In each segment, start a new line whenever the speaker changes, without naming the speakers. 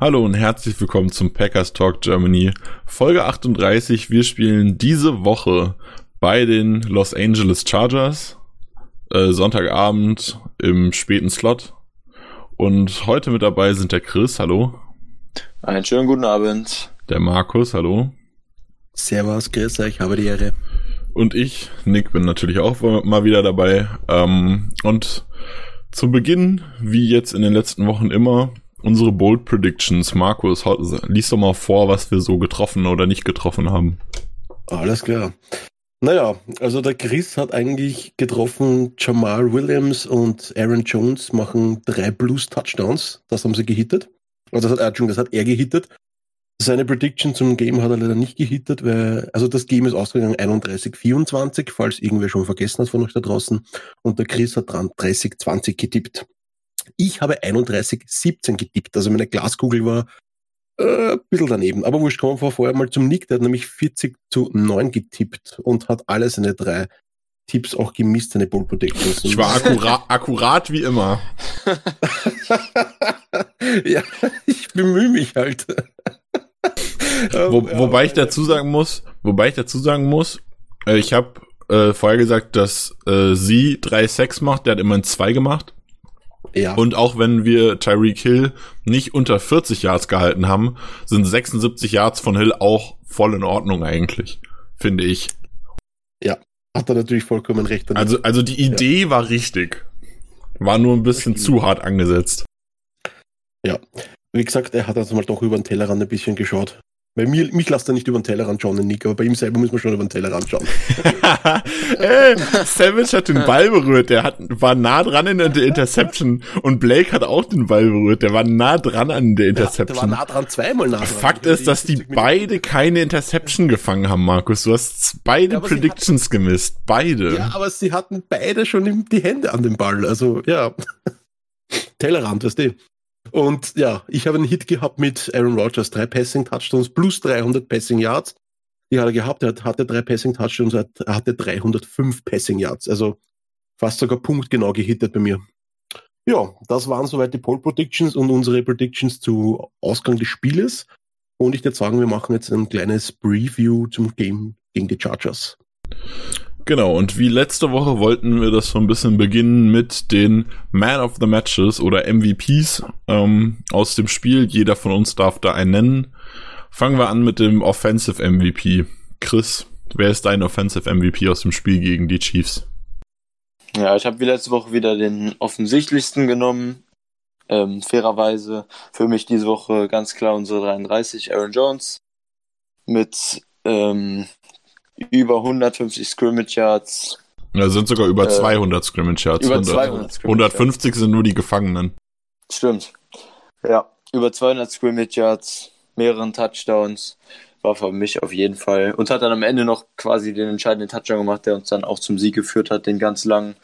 Hallo und herzlich willkommen zum Packers Talk Germany, Folge 38. Wir spielen diese Woche bei den Los Angeles Chargers, äh, Sonntagabend im späten Slot. Und heute mit dabei sind der Chris, hallo.
Einen schönen guten Abend.
Der Markus, hallo.
Servus, Chris, ich habe die Ehre.
Und ich, Nick, bin natürlich auch mal wieder dabei. Ähm, und zu Beginn, wie jetzt in den letzten Wochen immer, unsere Bold Predictions. Markus, lies doch mal vor, was wir so getroffen oder nicht getroffen haben.
Alles klar. Naja, also der Chris hat eigentlich getroffen, Jamal Williams und Aaron Jones machen drei Blues-Touchdowns. Das haben sie gehittet. Also das hat, das hat er gehittet. Seine Prediction zum Game hat er leider nicht gehittet, weil, also das Game ist ausgegangen 31-24, falls irgendwer schon vergessen hat von euch da draußen. Und der Chris hat dran 30-20 getippt. Ich habe 31,17 getippt. Also meine Glaskugel war äh, ein bisschen daneben. Aber wurscht, kommen wir vorher mal zum Nick. Der hat nämlich 40 zu 9 getippt und hat alle seine drei Tipps auch gemisst, seine Ball Protections.
Ich war akkura akkurat wie immer.
ja, ich bemühe mich halt.
Wo, wobei ich dazu sagen muss, wobei ich dazu sagen muss, äh, ich habe äh, vorher gesagt, dass äh, sie drei Sex macht, der hat immerhin zwei gemacht. Ja. Und auch wenn wir Tyreek Hill nicht unter 40 Yards gehalten haben, sind 76 Yards von Hill auch voll in Ordnung eigentlich, finde ich.
Ja, hat er natürlich vollkommen recht.
Damit. Also, also die Idee ja. war richtig. War nur ein bisschen zu hart angesetzt.
Ja, wie gesagt, er hat also mal doch über den Tellerrand ein bisschen geschaut. Bei mir, mich lasst er nicht über den Tellerrand schauen, Nick, aber bei ihm selber muss man schon über den Tellerrand schauen.
Ey, Savage hat den Ball berührt, der hat, war nah dran in der Interception und Blake hat auch den Ball berührt, der war nah dran an der Interception. Ja, der
war nah dran, zweimal nah dran.
Fakt ist, dass die beide keine Interception gefangen haben, Markus. Du hast beide ja, Predictions hatten, gemisst, beide.
Ja, aber sie hatten beide schon die Hände an dem Ball, also ja. Tellerrand, weißt du. Und ja, ich habe einen Hit gehabt mit Aaron Rodgers, drei Passing Touchdowns plus 300 Passing Yards. Die hat er gehabt, er hatte drei Passing Touchdowns, er hatte 305 Passing Yards, also fast sogar punktgenau gehittet bei mir. Ja, das waren soweit die Pole Predictions und unsere Predictions zu Ausgang des Spieles. Und ich würde sagen, wir machen jetzt ein kleines Preview zum Game gegen die Chargers.
Genau, und wie letzte Woche wollten wir das so ein bisschen beginnen mit den Man of the Matches oder MVPs ähm, aus dem Spiel. Jeder von uns darf da einen nennen. Fangen wir an mit dem Offensive MVP. Chris, wer ist dein Offensive MVP aus dem Spiel gegen die Chiefs?
Ja, ich habe wie letzte Woche wieder den offensichtlichsten genommen. Ähm, fairerweise für mich diese Woche ganz klar unsere 33, Aaron Jones. Mit ähm, über 150 Scrimmage Yards.
Ja, sind sogar über äh, 200 Scrimmage Yards.
Über 200
Scrimmage 150 sind nur die Gefangenen.
Stimmt. Ja, über 200 Scrimmage Yards, mehreren Touchdowns war für mich auf jeden Fall. Und hat dann am Ende noch quasi den entscheidenden Touchdown gemacht, der uns dann auch zum Sieg geführt hat, den ganz langen.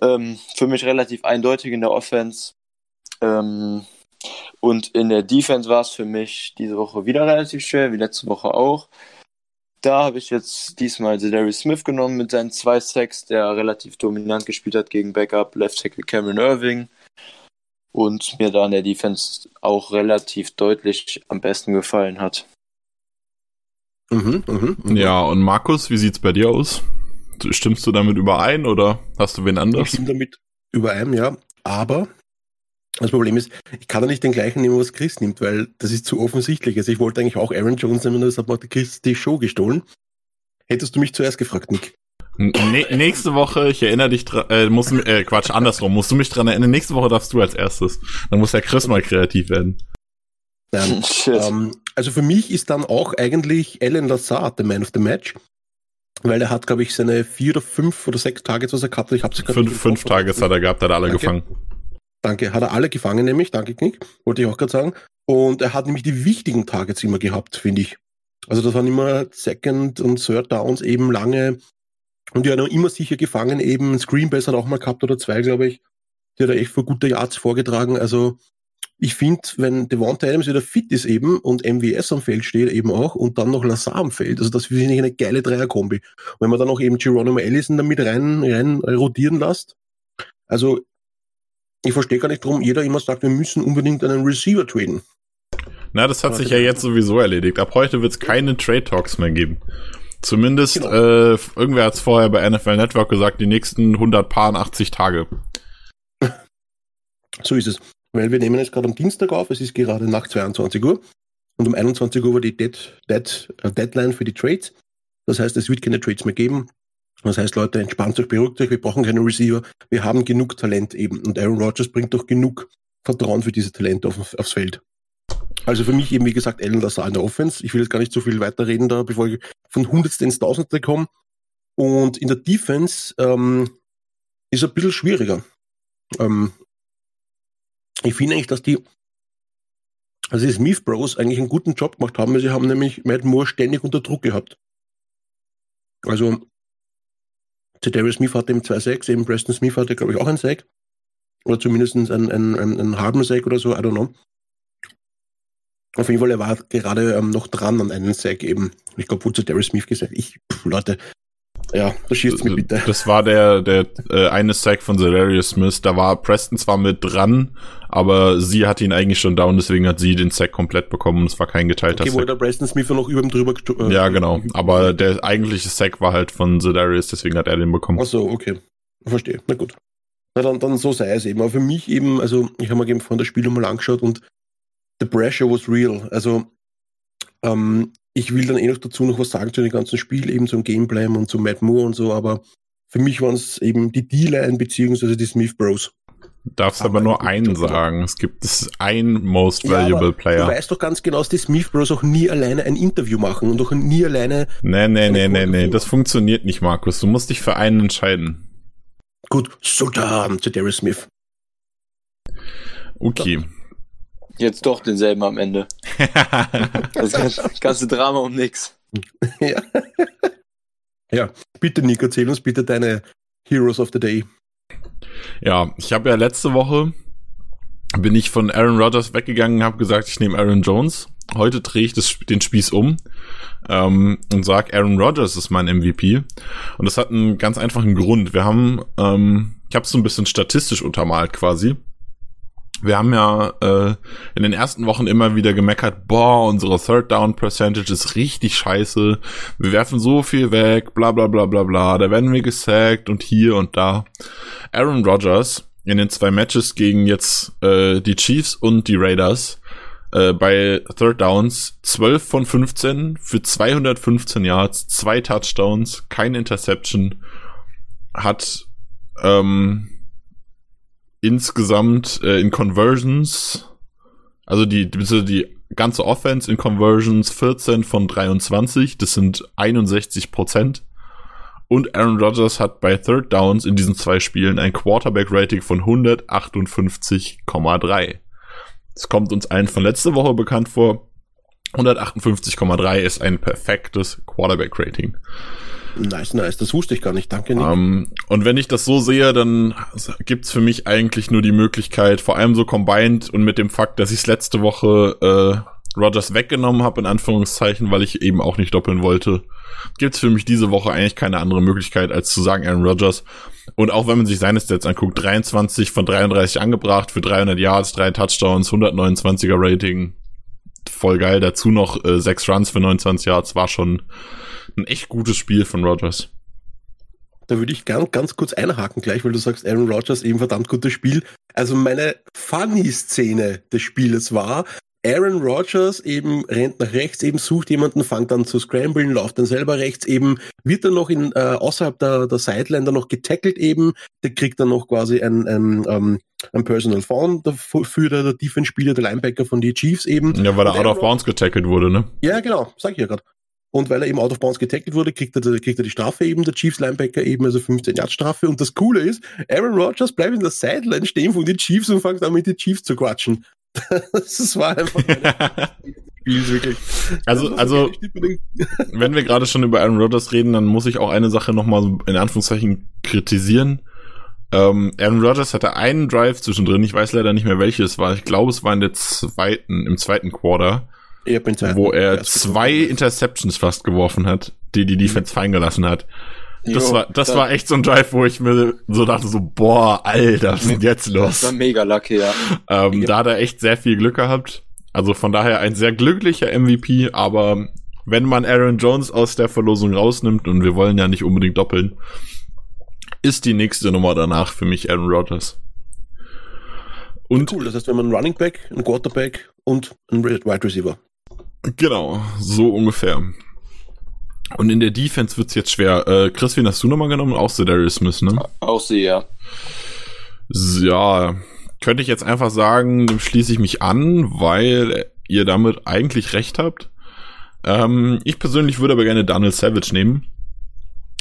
Ähm, für mich relativ eindeutig in der Offense. Ähm, und in der Defense war es für mich diese Woche wieder relativ schwer, wie letzte Woche auch. Da habe ich jetzt diesmal Darius Smith genommen mit seinen zwei Sacks, der relativ dominant gespielt hat gegen Backup Left Tackle Cameron Irving und mir da in der Defense auch relativ deutlich am besten gefallen hat.
Mhm, mh, mh. Ja, und Markus, wie sieht's bei dir aus? Stimmst du damit überein oder hast du wen anders?
Ich stimme damit überein, ja. Aber das Problem ist, ich kann da nicht den gleichen nehmen, was Chris nimmt, weil das ist zu offensichtlich. Also ich wollte eigentlich auch Aaron Jones nehmen, das hat mir Chris die Show gestohlen. Hättest du mich zuerst gefragt, Nick?
N nächste Woche, ich erinnere dich dran, äh, musst, äh, Quatsch, andersrum, musst du mich dran erinnern, nächste Woche darfst du als erstes. Dann muss der Chris mal kreativ werden.
Dann, ähm, also für mich ist dann auch eigentlich Alan Lazard der Man of the Match. Weil er hat, glaube ich, seine vier oder fünf oder sechs Targets, was er gehabt hat. Ich hab's
fünf, fünf Targets hat er gehabt, hat er alle Danke. gefangen.
Danke. Hat er alle gefangen, nämlich. Danke, Knick. Wollte ich auch gerade sagen. Und er hat nämlich die wichtigen Targets immer gehabt, finde ich. Also das waren immer Second und Third Downs eben lange. Und die hat immer sicher gefangen eben. Screen Bass hat auch mal gehabt oder zwei, glaube ich. Die hat er echt für gute Yards vorgetragen. Also ich finde, wenn Devonta Adams wieder fit ist eben und MWS am Feld steht eben auch und dann noch Lazar am Feld, also das finde ich eine geile Dreierkombi. Wenn man dann auch eben Geronimo Allison damit rein, rein rotieren lässt, also ich verstehe gar nicht, warum jeder immer sagt, wir müssen unbedingt einen Receiver traden.
Na, das hat sich ja jetzt sowieso erledigt. Ab heute wird es keine Trade Talks mehr geben. Zumindest, genau. äh, irgendwer hat es vorher bei NFL Network gesagt, die nächsten 180 Tage.
So ist es weil wir nehmen jetzt gerade am Dienstag auf, es ist gerade nach 22 Uhr und um 21 Uhr war die Dead, Dead, uh, Deadline für die Trades. Das heißt, es wird keine Trades mehr geben. Das heißt, Leute, entspannt euch, beruhigt euch, wir brauchen keine Receiver, wir haben genug Talent eben und Aaron Rodgers bringt doch genug Vertrauen für diese Talente auf, aufs Feld. Also für mich eben, wie gesagt, Alan Lazar in der Offense. Ich will jetzt gar nicht so viel weiterreden da, bevor ich von Hundertste ins Tausendste komme. Und in der Defense ähm, ist ein bisschen schwieriger. Ähm, ich finde eigentlich, dass die, also die Smith Bros eigentlich einen guten Job gemacht haben, weil sie haben nämlich Matt Moore ständig unter Druck gehabt. Also, Darius Smith hatte im 2-6, eben Preston Smith hatte, glaube ich, auch einen Sack. Oder zumindest einen, einen, einen, einen halben Sack oder so, I don't know. Auf jeden Fall, er war gerade ähm, noch dran an einen Sack eben. Ich glaube, wurde zu Darius Smith gesagt, ich, pff, Leute, ja, das schießt mir bitte.
Das war der, der äh, eine Sack von Zedarius Smith. Da war Preston zwar mit dran, aber sie hat ihn eigentlich schon down, deswegen hat sie den Sack komplett bekommen. Es war kein geteilter okay, Sack.
Okay, der Preston Smith noch über ihm drüber
äh, Ja, genau. Aber der eigentliche Sack war halt von Zedarius, deswegen hat er den bekommen.
Ach so, okay. Verstehe. Na gut. Na dann, dann so sei es eben. Aber für mich eben, also ich habe mir eben von der Spiel mal angeschaut und the pressure was real. Also ähm, ich will dann eh noch dazu noch was sagen zu dem ganzen Spiel, eben zum Gameplay und zu Matt Moore und so, aber für mich waren es eben die D-Line beziehungsweise die Smith Bros.
Darfst aber, aber nur einen sagen. Es gibt es ein Most Valuable ja, Player.
Du weißt doch ganz genau, dass die Smith Bros auch nie alleine ein Interview machen und auch nie alleine.
Nee, nee, nee, nee, nee. Das funktioniert nicht, Markus. Du musst dich für einen entscheiden.
Gut, Sultan zu Darius Smith.
Okay.
So. Jetzt doch denselben am Ende. das ganze Drama um nix.
Ja. ja, bitte Nico, erzähl uns bitte deine Heroes of the Day.
Ja, ich habe ja letzte Woche bin ich von Aaron Rodgers weggegangen, habe gesagt, ich nehme Aaron Jones. Heute drehe ich das, den Spieß um ähm, und sag, Aaron Rodgers ist mein MVP. Und das hat einen ganz einfachen Grund. Wir haben, ähm, ich habe es so ein bisschen statistisch untermalt quasi wir haben ja äh, in den ersten Wochen immer wieder gemeckert, boah, unsere Third Down Percentage ist richtig scheiße. Wir werfen so viel weg, bla bla bla bla bla. Da werden wir gesackt und hier und da. Aaron Rodgers in den zwei Matches gegen jetzt äh, die Chiefs und die Raiders äh, bei Third Downs 12 von 15 für 215 Yards, zwei Touchdowns, kein Interception, hat ähm, insgesamt äh, in Conversions, also die, die ganze Offense in Conversions 14 von 23, das sind 61 Prozent. Und Aaron Rodgers hat bei Third Downs in diesen zwei Spielen ein Quarterback-Rating von 158,3. Das kommt uns allen von letzter Woche bekannt vor. 158,3 ist ein perfektes Quarterback-Rating.
Nice, nice. Das wusste ich gar nicht. Danke, Nick.
Um, ähm, und wenn ich das so sehe, dann gibt's für mich eigentlich nur die Möglichkeit, vor allem so combined und mit dem Fakt, dass ich letzte Woche äh, Rogers weggenommen habe, in Anführungszeichen, weil ich eben auch nicht doppeln wollte, gibt's für mich diese Woche eigentlich keine andere Möglichkeit, als zu sagen Aaron Rodgers. Und auch wenn man sich seine Stats anguckt, 23 von 33 angebracht für 300 Yards, drei Touchdowns, 129er Rating, voll geil. Dazu noch äh, sechs Runs für 29 Yards, war schon ein echt gutes Spiel von Rogers.
Da würde ich ganz, ganz kurz einhaken gleich, weil du sagst, Aaron Rodgers eben verdammt gutes Spiel. Also meine Funny-Szene des Spieles war, Aaron Rodgers eben rennt nach rechts, eben sucht jemanden, fängt dann zu scramblen, läuft dann selber rechts, eben wird dann noch in, äh, außerhalb der, der Sideline dann noch getackelt eben, der kriegt dann noch quasi ein, ein, ähm, ein Personal Found für der, der Defense-Spieler, der Linebacker von die Chiefs eben.
Ja, weil er out of bounds getackelt wurde, ne?
Ja, genau, sag ich ja gerade. Und weil er eben out of bounds getackelt wurde, kriegt er, kriegt er die Strafe eben, der Chiefs Linebacker eben, also 15 Yard Strafe. Und das Coole ist, Aaron Rodgers bleibt in der Sideline stehen von den Chiefs und fängt an mit den Chiefs zu quatschen. das war einfach
Spiel wirklich. Also, also, wenn wir gerade schon über Aaron Rodgers reden, dann muss ich auch eine Sache nochmal in Anführungszeichen kritisieren. Ähm, Aaron Rodgers hatte einen Drive zwischendrin, ich weiß leider nicht mehr welches war. Ich glaube, es war in der zweiten, im zweiten Quarter, wo er zwei Interceptions fast geworfen hat, die die Defense fallen gelassen hat. Das jo, war, das da, war echt so ein Drive, wo ich mir so dachte so, boah, Alter, was ist denn jetzt los? Das
war mega lucky, ja.
Ähm, ja. Da hat er echt sehr viel Glück gehabt. Also von daher ein sehr glücklicher MVP, aber wenn man Aaron Jones aus der Verlosung rausnimmt, und wir wollen ja nicht unbedingt doppeln, ist die nächste Nummer danach für mich Aaron Rodgers.
Und cool, das heißt, wenn man einen Running Back, einen Quarterback und einen Wide Receiver.
Genau, so ungefähr. Und in der Defense wird's jetzt schwer. Äh, Chris, wen hast du nochmal genommen? Auch Darius Smith, ne?
Auch sie, ja.
Ja, könnte ich jetzt einfach sagen, dem schließe ich mich an, weil ihr damit eigentlich recht habt. Ähm, ich persönlich würde aber gerne Daniel Savage nehmen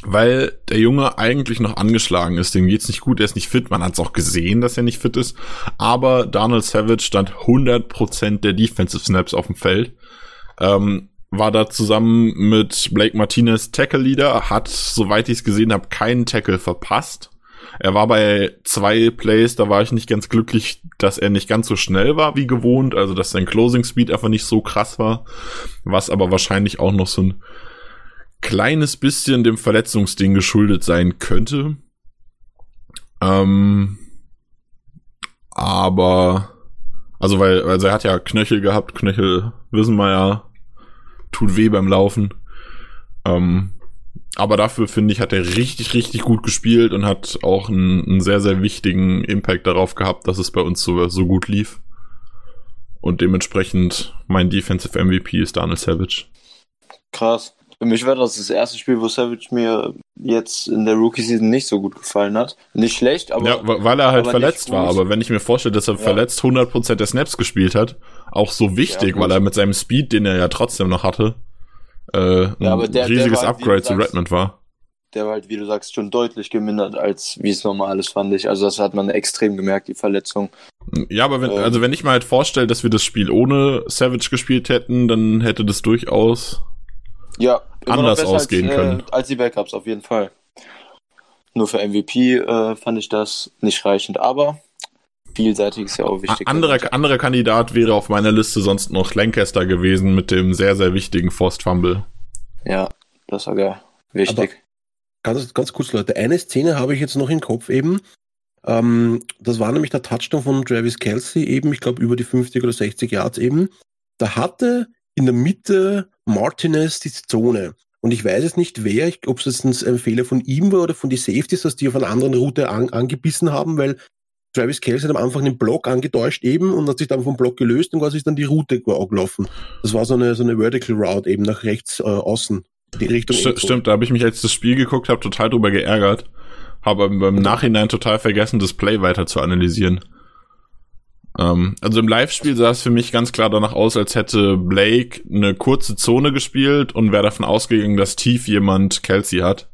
weil der Junge eigentlich noch angeschlagen ist. Dem geht's nicht gut, er ist nicht fit. Man hat's auch gesehen, dass er nicht fit ist. Aber Donald Savage stand 100% der Defensive Snaps auf dem Feld. Ähm, war da zusammen mit Blake Martinez Tackle Leader, hat, soweit ich es gesehen habe, keinen Tackle verpasst. Er war bei zwei Plays, da war ich nicht ganz glücklich, dass er nicht ganz so schnell war wie gewohnt, also dass sein Closing Speed einfach nicht so krass war, was aber wahrscheinlich auch noch so ein kleines bisschen dem Verletzungsding geschuldet sein könnte. Ähm, aber, also weil, also er hat ja Knöchel gehabt, Knöchel wissen wir ja, tut weh beim Laufen. Ähm, aber dafür finde ich, hat er richtig, richtig gut gespielt und hat auch einen, einen, sehr, sehr wichtigen Impact darauf gehabt, dass es bei uns so, so gut lief. Und dementsprechend mein Defensive MVP ist Daniel Savage.
Krass. Für mich war das das erste Spiel, wo Savage mir jetzt in der Rookie-Season nicht so gut gefallen hat. Nicht schlecht, aber.
Ja, weil er halt verletzt war. Aber wenn ich mir vorstelle, dass er ja. verletzt 100% der Snaps gespielt hat, auch so wichtig, ja, weil er mit seinem Speed, den er ja trotzdem noch hatte, äh, ein ja, der, riesiges der halt, Upgrade zu Redmond war.
Der war halt, wie du sagst, schon deutlich gemindert, als wie es normal ist, fand ich. Also das hat man extrem gemerkt, die Verletzung.
Ja, aber wenn, ähm, also wenn ich mir halt vorstelle, dass wir das Spiel ohne Savage gespielt hätten, dann hätte das durchaus
ja,
anders ausgehen
als,
können.
Äh, als die Backups, auf jeden Fall. Nur für MVP äh, fand ich das nicht reichend, aber vielseitig ist ja auch wichtig.
Anderer, anderer Kandidat wäre auf meiner Liste sonst noch Lancaster gewesen mit dem sehr, sehr wichtigen Forced Fumble.
Ja, das war geil. Wichtig.
Aber ganz, ganz kurz, Leute. Eine Szene habe ich jetzt noch im Kopf eben. Ähm, das war nämlich der Touchdown von Travis Kelsey eben, ich glaube über die 50 oder 60 Yards eben. Da hatte in der Mitte Martinez die Zone. Und ich weiß jetzt nicht, wer, ob es jetzt ein Fehler von ihm war oder von die Safeties, dass die auf einer anderen Route an, angebissen haben, weil Travis Kelce hat am Anfang den Block angetäuscht eben und hat sich dann vom Block gelöst und quasi ist dann die Route gelaufen. Das war so eine, so eine Vertical Route eben nach rechts äh, außen. Die Richtung
St stimmt, da habe ich mich, als das Spiel geguckt habe, total drüber geärgert. Habe beim Nachhinein total vergessen, das Play weiter zu analysieren. Ähm, also im Live-Spiel sah es für mich ganz klar danach aus, als hätte Blake eine kurze Zone gespielt und wäre davon ausgegangen, dass tief jemand Kelsey hat.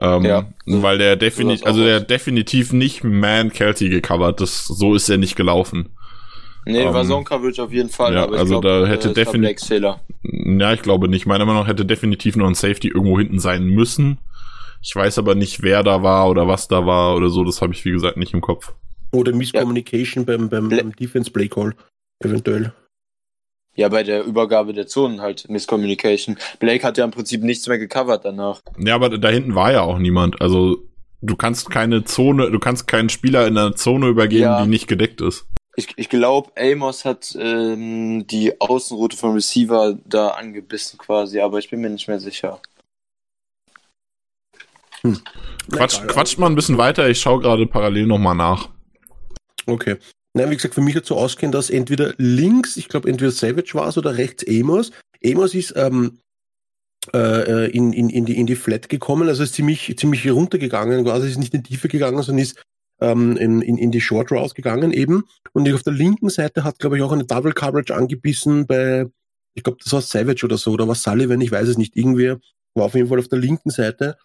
Ähm, ja, weil der definitiv, also der definitiv nicht Man Kelsey gecovert. Das, so ist er nicht gelaufen.
Nee, ähm, war Zone Coverage auf jeden Fall.
Ja, also glaub, da hätte definitiv. Ja, ich glaube nicht. Meiner Meinung nach hätte definitiv noch ein Safety irgendwo hinten sein müssen. Ich weiß aber nicht, wer da war oder was da war oder so. Das habe ich wie gesagt nicht im Kopf.
Oder Misscommunication ja. beim, beim, beim Defense Play Call, eventuell.
Ja, bei der Übergabe der Zonen halt Misscommunication. Blake hat ja im Prinzip nichts mehr gecovert danach.
Ja, aber da hinten war ja auch niemand. Also du kannst keine Zone, du kannst keinen Spieler in einer Zone übergeben, ja. die nicht gedeckt ist.
Ich, ich glaube, Amos hat ähm, die Außenroute vom Receiver da angebissen quasi, aber ich bin mir nicht mehr sicher.
Hm. Quatsch, quatscht mal ein bisschen weiter, ich schaue gerade parallel nochmal nach.
Okay. Nein, wie gesagt, für mich hat so ausgehen, dass entweder links, ich glaube entweder Savage war es oder rechts Amos. Amos ist ähm, äh, äh, in, in, in, die, in die Flat gekommen, also ist ziemlich, ziemlich runtergegangen, quasi ist nicht in die Tiefe gegangen, sondern ist ähm, in, in, in die Short Route gegangen eben. Und auf der linken Seite hat, glaube ich, auch eine Double Coverage angebissen bei, ich glaube, das war Savage oder so, oder was Sullivan, ich weiß es nicht, irgendwie war auf jeden Fall auf der linken Seite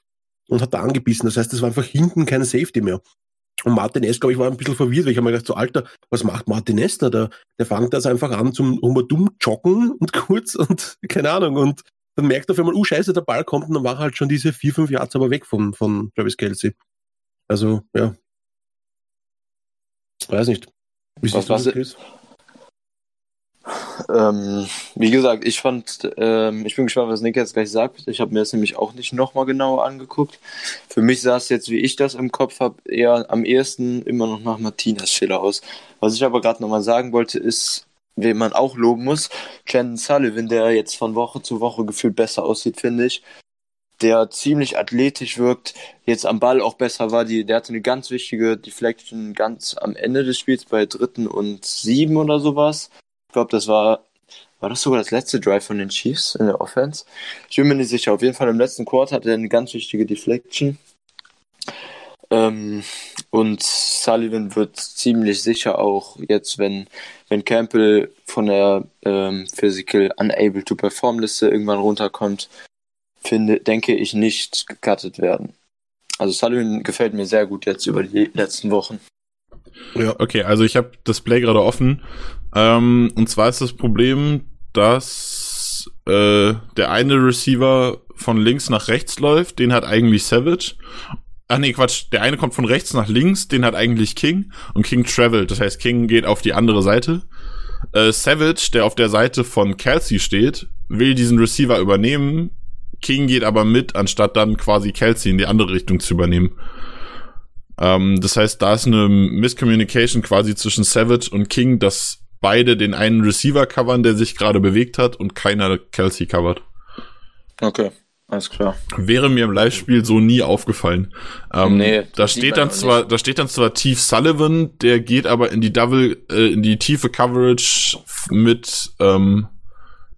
und hat da angebissen. Das heißt, es war einfach hinten kein Safety mehr. Und Martinez, glaube ich, war ein bisschen verwirrt, weil ich habe mir gedacht, so Alter, was macht Martinez da? Der, der fängt das einfach an zum dumm joggen und kurz und keine Ahnung. Und dann merkt er auf einmal, oh scheiße, der Ball kommt und dann war halt schon diese vier, fünf Yards aber weg von, von Travis Kelsey. Also, ja. Weiß nicht.
Wie was, was, ähm, wie gesagt, ich fand, ähm, ich bin gespannt, was Nick jetzt gleich sagt. Ich habe mir das nämlich auch nicht nochmal genauer angeguckt. Für mich sah es jetzt, wie ich das im Kopf habe, eher am ehesten immer noch nach Martinas Schiller aus. Was ich aber gerade nochmal sagen wollte, ist, wen man auch loben muss, Chandon Sullivan, der jetzt von Woche zu Woche gefühlt besser aussieht, finde ich. Der ziemlich athletisch wirkt, jetzt am Ball auch besser war. Die, der hatte eine ganz wichtige Deflection ganz am Ende des Spiels bei dritten und sieben oder sowas glaube, das war, war das sogar das letzte Drive von den Chiefs in der Offense? Ich bin mir nicht sicher. Auf jeden Fall im letzten Quarter hatte er eine ganz wichtige Deflection. Ähm, und Sullivan wird ziemlich sicher auch jetzt, wenn, wenn Campbell von der ähm, Physical Unable to Perform Liste irgendwann runterkommt, finde, denke ich nicht gecuttet werden. Also Sullivan gefällt mir sehr gut jetzt über die letzten Wochen.
Ja. Okay, also ich habe das Play gerade offen. Ähm, und zwar ist das Problem, dass äh, der eine Receiver von links nach rechts läuft, den hat eigentlich Savage. Ach nee, Quatsch, der eine kommt von rechts nach links, den hat eigentlich King und King travelt. Das heißt, King geht auf die andere Seite. Äh, Savage, der auf der Seite von Kelsey steht, will diesen Receiver übernehmen. King geht aber mit, anstatt dann quasi Kelsey in die andere Richtung zu übernehmen. Ähm, das heißt, da ist eine Miscommunication quasi zwischen Savage und King, dass beide den einen Receiver covern, der sich gerade bewegt hat und keiner Kelsey covert.
Okay. Alles klar.
Wäre mir im Live-Spiel so nie aufgefallen. Ähm, nee, da steht dann zwar, nicht. da steht dann zwar Tief Sullivan, der geht aber in die Double, äh, in die tiefe Coverage mit ähm,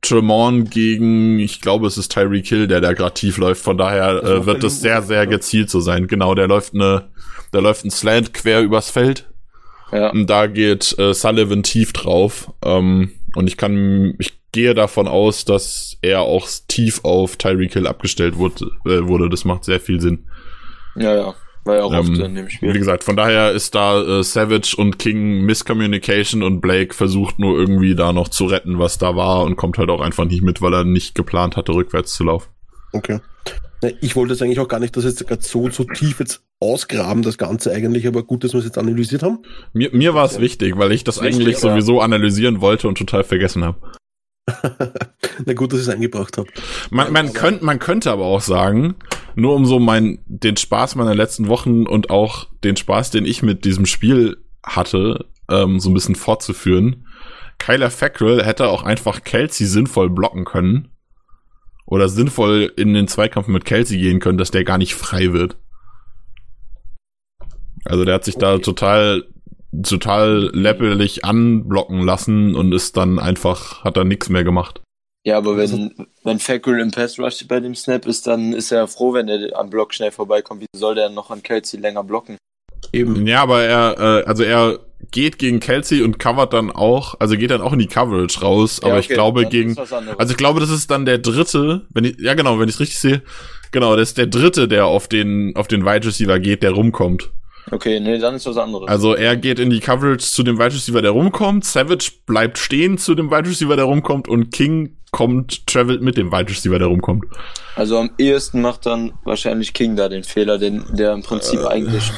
Tremont gegen, ich glaube, es ist Tyreek Hill, der da gerade tief läuft. Von daher äh, wird es sehr, sehr gezielt so sein. Genau, der läuft eine, der läuft ein Slant quer übers Feld. Ja. Und da geht äh, Sullivan tief drauf. Ähm, und ich kann, ich gehe davon aus, dass er auch tief auf Tyreek Hill abgestellt wurde, äh, wurde. Das macht sehr viel Sinn.
Ja, ja. War ja auch ähm, oft in dem Spiel.
Wie gesagt, von daher ist da äh, Savage und King Miscommunication und Blake versucht nur irgendwie da noch zu retten, was da war und kommt halt auch einfach nicht mit, weil er nicht geplant hatte, rückwärts zu laufen.
Okay. Ich wollte jetzt eigentlich auch gar nicht, dass jetzt gerade so, so tief jetzt ausgraben, das Ganze eigentlich, aber gut, dass wir es jetzt analysiert haben.
Mir, mir war es ja. wichtig, weil ich das wichtig, eigentlich sowieso analysieren wollte und total vergessen habe.
Na gut, dass ich es eingebracht habe.
Man, man, könnt, man könnte aber auch sagen, nur um so mein, den Spaß meiner letzten Wochen und auch den Spaß, den ich mit diesem Spiel hatte, ähm, so ein bisschen fortzuführen. Kyler Fackrell hätte auch einfach Kelsey sinnvoll blocken können. Oder sinnvoll in den Zweikampf mit Kelsey gehen können, dass der gar nicht frei wird. Also der hat sich okay. da total total läppelig anblocken lassen und ist dann einfach, hat dann nichts mehr gemacht.
Ja, aber wenn, also, wenn Fackrell im Pass Rush bei dem Snap ist, dann ist er froh, wenn er am Block schnell vorbeikommt. Wie soll der noch an Kelsey länger blocken?
Eben. Ja, aber er, äh, also er geht gegen Kelsey und covert dann auch, also geht dann auch in die Coverage raus, aber ja, okay, ich glaube gegen, also ich glaube, das ist dann der dritte, wenn ich, ja genau, wenn ich es richtig sehe, genau, das ist der dritte, der auf den, auf den Wide Receiver geht, der rumkommt.
Okay, nee, dann ist was anderes.
Also er geht in die Coverage zu dem Wide Receiver, der rumkommt. Savage bleibt stehen zu dem Wide Receiver, der rumkommt. Und King kommt, travelt mit dem Wide Receiver, der rumkommt.
Also am ehesten macht dann wahrscheinlich King da den Fehler, den, der im Prinzip äh, eigentlich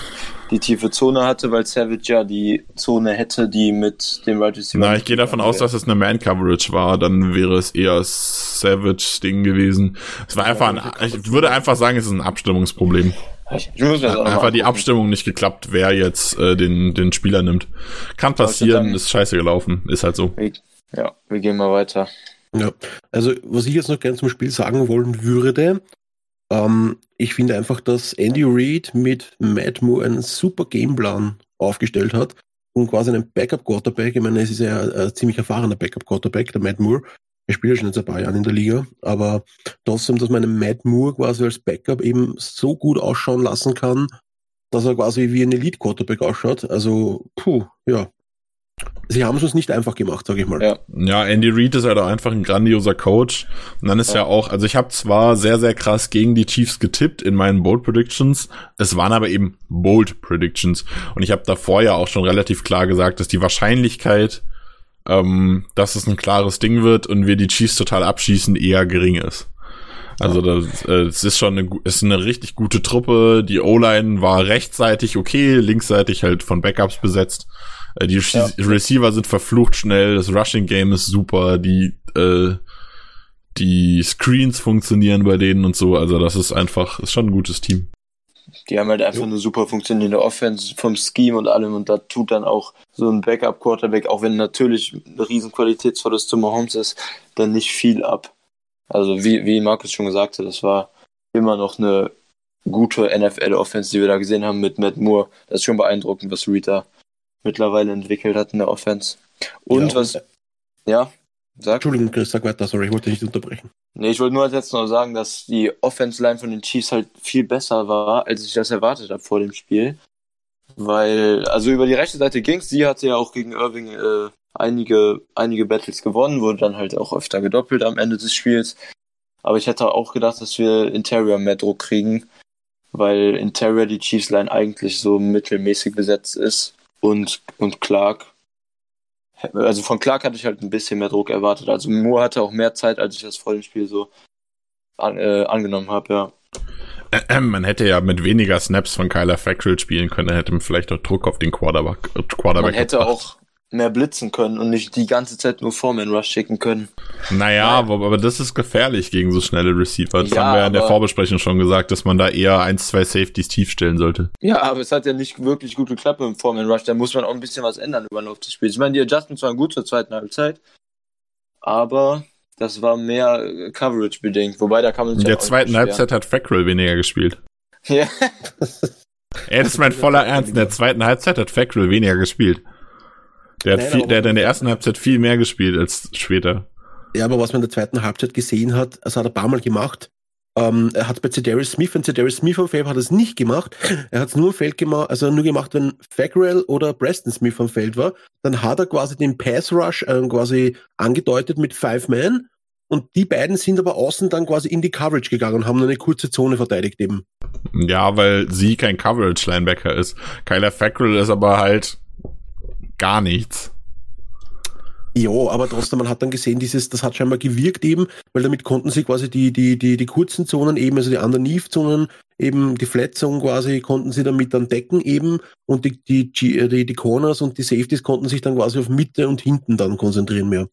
die tiefe Zone hatte, weil Savage ja die Zone hätte, die mit dem Wide Receiver.
Na, ich gehe davon aus, dass es eine Man-Coverage war. Dann wäre es eher Savage-Ding gewesen. Es war einfach ein, ich würde einfach sagen, es ist ein Abstimmungsproblem. Ich, ich muss mir Einfach die Abstimmung nicht geklappt, wer jetzt äh, den, den Spieler nimmt. Kann passieren, ist scheiße gelaufen, ist halt so.
Ja, wir gehen mal weiter.
Ja, also was ich jetzt noch gerne zum Spiel sagen wollen würde, ähm, ich finde einfach, dass Andy Reid mit Matt Moore einen super Gameplan aufgestellt hat und quasi einen Backup-Quarterback, ich meine, es ist ja ein ziemlich erfahrener Backup-Quarterback, der Matt Moore, ich spiele ja schon jetzt ein paar Jahre in der Liga, aber trotzdem, dass man einen Matt Moore quasi als Backup eben so gut ausschauen lassen kann, dass er quasi wie ein Elite-Quarterback ausschaut. Also, puh, ja. Sie haben es uns nicht einfach gemacht, sage ich mal.
Ja. ja, Andy Reid ist halt auch einfach ein grandioser Coach. Und dann ist ja, ja auch, also ich habe zwar sehr, sehr krass gegen die Chiefs getippt in meinen Bold Predictions, es waren aber eben Bold Predictions. Und ich habe davor ja auch schon relativ klar gesagt, dass die Wahrscheinlichkeit, ähm, dass es ein klares Ding wird und wir die Chiefs total abschießen, eher gering ist. Also das, äh, es ist schon eine, ist eine richtig gute Truppe. Die O-Line war rechtzeitig okay, linksseitig halt von Backups besetzt. Äh, die ja. Receiver sind verflucht schnell, das Rushing Game ist super, die äh, die Screens funktionieren bei denen und so. Also das ist einfach, ist schon ein gutes Team.
Die haben halt einfach eine super funktionierende Offense vom Scheme und allem und da tut dann auch so ein Backup-Quarterback, auch wenn natürlich eine riesen Qualitätsverlust zu Mahomes ist, dann nicht viel ab. Also wie, wie Markus schon gesagt hat, das war immer noch eine gute NFL-Offense, die wir da gesehen haben mit Matt Moore. Das ist schon beeindruckend, was Rita mittlerweile entwickelt hat in der Offense. Und ja, was. Ja,
sag. Entschuldigung, Chris, sag weiter, sorry, ich wollte nicht unterbrechen.
Nee, ich wollte nur jetzt noch sagen, dass die Offense-Line von den Chiefs halt viel besser war, als ich das erwartet habe vor dem Spiel. Weil, also über die rechte Seite ging's, sie hatte ja auch gegen Irving äh, einige, einige Battles gewonnen, wurde dann halt auch öfter gedoppelt am Ende des Spiels. Aber ich hätte auch gedacht, dass wir Interior mehr Druck kriegen, weil Interior die Chiefs Line eigentlich so mittelmäßig besetzt ist und, und Clark. Also von Clark hatte ich halt ein bisschen mehr Druck erwartet. Also Moore hatte auch mehr Zeit, als ich das vor dem Spiel so an, äh, angenommen habe, ja.
Man hätte ja mit weniger Snaps von Kyler Fackrell spielen können, hätte man vielleicht auch Druck auf den Quarterback. Quarterback
man hätte gebracht. auch mehr blitzen können und nicht die ganze Zeit nur Foreman Rush schicken können.
Naja, aber, aber das ist gefährlich gegen so schnelle Receiver. Das ja, haben wir ja in der Vorbesprechung schon gesagt, dass man da eher ein, zwei Safeties tief stellen sollte.
Ja, aber es hat ja nicht wirklich gut geklappt im Foreman Rush. Da muss man auch ein bisschen was ändern über den Lauf des Spiels. Ich meine, die Adjustments waren gut zur zweiten Halbzeit, aber das war mehr Coverage bedingt. Wobei da kann man
sich In der zweiten Halbzeit hat Fackrell weniger gespielt. Ja. Ey, das ist mein voller Ernst. In der zweiten Halbzeit hat Fackrell weniger gespielt. Der hat, viel, der hat in der ersten Halbzeit viel mehr gespielt als später.
Ja, aber was man in der zweiten Halbzeit gesehen hat, das hat er ein paar Mal gemacht. Ähm, er hat bei Cedarius Smith, wenn Cedarius Smith am Feld hat er es nicht gemacht. Er hat es nur im Feld gemacht, also nur gemacht, wenn Fagwell oder Preston Smith am Feld war. Dann hat er quasi den Pass Rush äh, quasi angedeutet mit Five Man. Und die beiden sind aber außen dann quasi in die Coverage gegangen und haben eine kurze Zone verteidigt eben.
Ja, weil sie kein Coverage-Linebacker ist. Kyler Fackrell ist aber halt gar nichts.
Ja, aber trotzdem, man hat dann gesehen, dieses, das hat scheinbar gewirkt eben, weil damit konnten sie quasi die, die, die, die kurzen Zonen eben, also die Underneath-Zonen, eben die Flat-Zone quasi, konnten sie damit dann decken eben und die, die, die, die Corners und die Safeties konnten sich dann quasi auf Mitte und hinten dann konzentrieren mehr.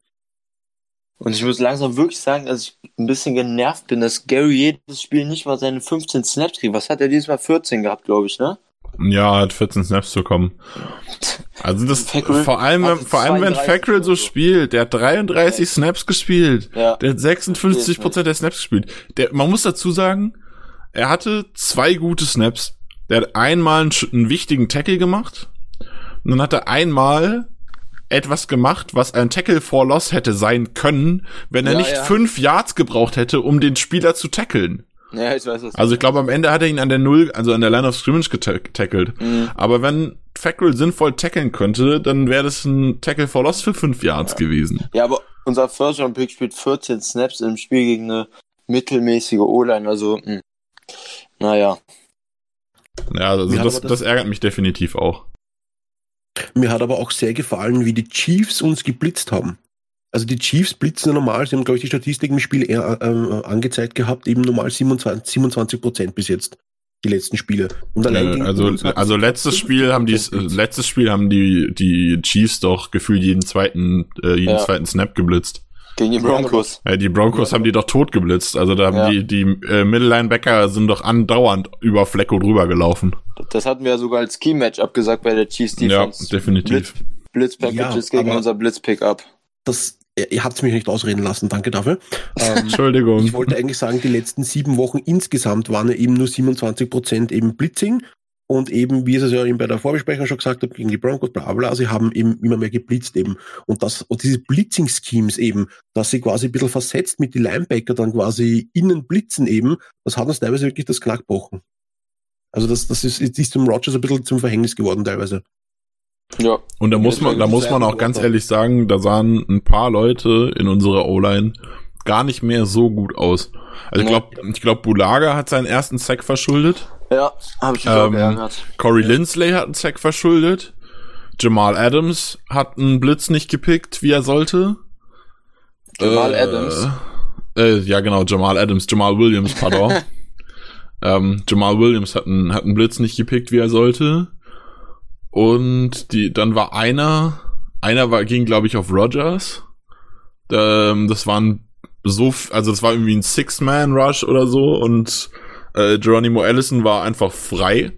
Und ich muss langsam wirklich sagen, dass ich ein bisschen genervt bin, dass Gary jedes Spiel nicht mal seine 15 Snaps kriegt. Was hat er dieses Mal 14 gehabt, glaube ich, ne?
Ja, hat 14 Snaps bekommen. Also das Fackrell vor allem, vor allem wenn Fackrell so spielt, der hat 33 Snaps gespielt, ja. der hat 56 Prozent der Snaps gespielt. Der, man muss dazu sagen, er hatte zwei gute Snaps. Der hat einmal einen, einen wichtigen Tackle gemacht und dann hat er einmal etwas gemacht, was ein Tackle for Loss hätte sein können, wenn er ja, nicht ja. fünf Yards gebraucht hätte, um den Spieler zu tackeln. Ja, ich weiß was. Also ich glaube, am Ende hat er ihn an der Null, also an der Line of Scrimmage getackelt. Mhm. Aber wenn Fackrell sinnvoll tackeln könnte, dann wäre das ein Tackle for Loss für fünf Yards ja. gewesen.
Ja, aber unser First Round Pick spielt 14 Snaps im Spiel gegen eine mittelmäßige O-Line, also mh. Hm. naja.
Ja, also das, das, das ärgert mich definitiv auch.
Mir hat aber auch sehr gefallen, wie die Chiefs uns geblitzt haben. Also die Chiefs blitzen normal, sie haben, glaube ich, die Statistik im Spiel eher äh, angezeigt gehabt, eben normal 27, 27 Prozent bis jetzt, die letzten Spiele.
Und allein äh, also, also letztes Spiel haben die, letztes Spiel haben die, die Chiefs doch gefühlt jeden zweiten, äh, jeden ja. zweiten Snap geblitzt.
Gegen die Broncos.
Ja, die Broncos ja. haben die doch tot geblitzt. Also da haben ja. die, die äh, Middle-Linebacker sind doch andauernd über Flecko drüber gelaufen.
Das hatten wir ja sogar als Key-Match abgesagt bei der Chiefs
Defense. Ja, definitiv.
Blitz-Packages ja, gegen unser Blitz-Pickup.
Das ihr habt mich nicht ausreden lassen, danke dafür.
Ähm, Entschuldigung.
Ich wollte eigentlich sagen, die letzten sieben Wochen insgesamt waren ja eben nur 27 Prozent eben Blitzing. Und eben, wie ich es ja eben bei der Vorbesprechung schon gesagt habe, gegen die Broncos, bla bla, sie haben eben immer mehr geblitzt eben. Und das, und diese Blitzing-Schemes eben, dass sie quasi ein bisschen versetzt mit die Linebacker dann quasi innen blitzen eben, das hat uns teilweise wirklich das Knack gebrochen. Also das, das ist, ist dem Rogers ein bisschen zum Verhängnis geworden teilweise.
Ja. Und da muss man, da muss man auch ganz ehrlich sagen, da sahen ein paar Leute in unserer O-Line gar nicht mehr so gut aus. Also ich glaube, ich glaube, Bulaga hat seinen ersten Sack verschuldet.
Ja, habe ich auch ähm, geärgert.
Corey Lindsley hat einen Sack verschuldet. Jamal Adams hat einen Blitz nicht gepickt, wie er sollte.
Jamal äh, Adams.
Äh, ja, genau, Jamal Adams, Jamal Williams, pardon. ähm, Jamal Williams hat einen, hat einen Blitz nicht gepickt, wie er sollte. Und die, dann war einer, einer war, ging, glaube ich, auf Rogers. Ähm, das waren so, also das war irgendwie ein Six-Man-Rush oder so und äh, Geronimo Allison war einfach frei.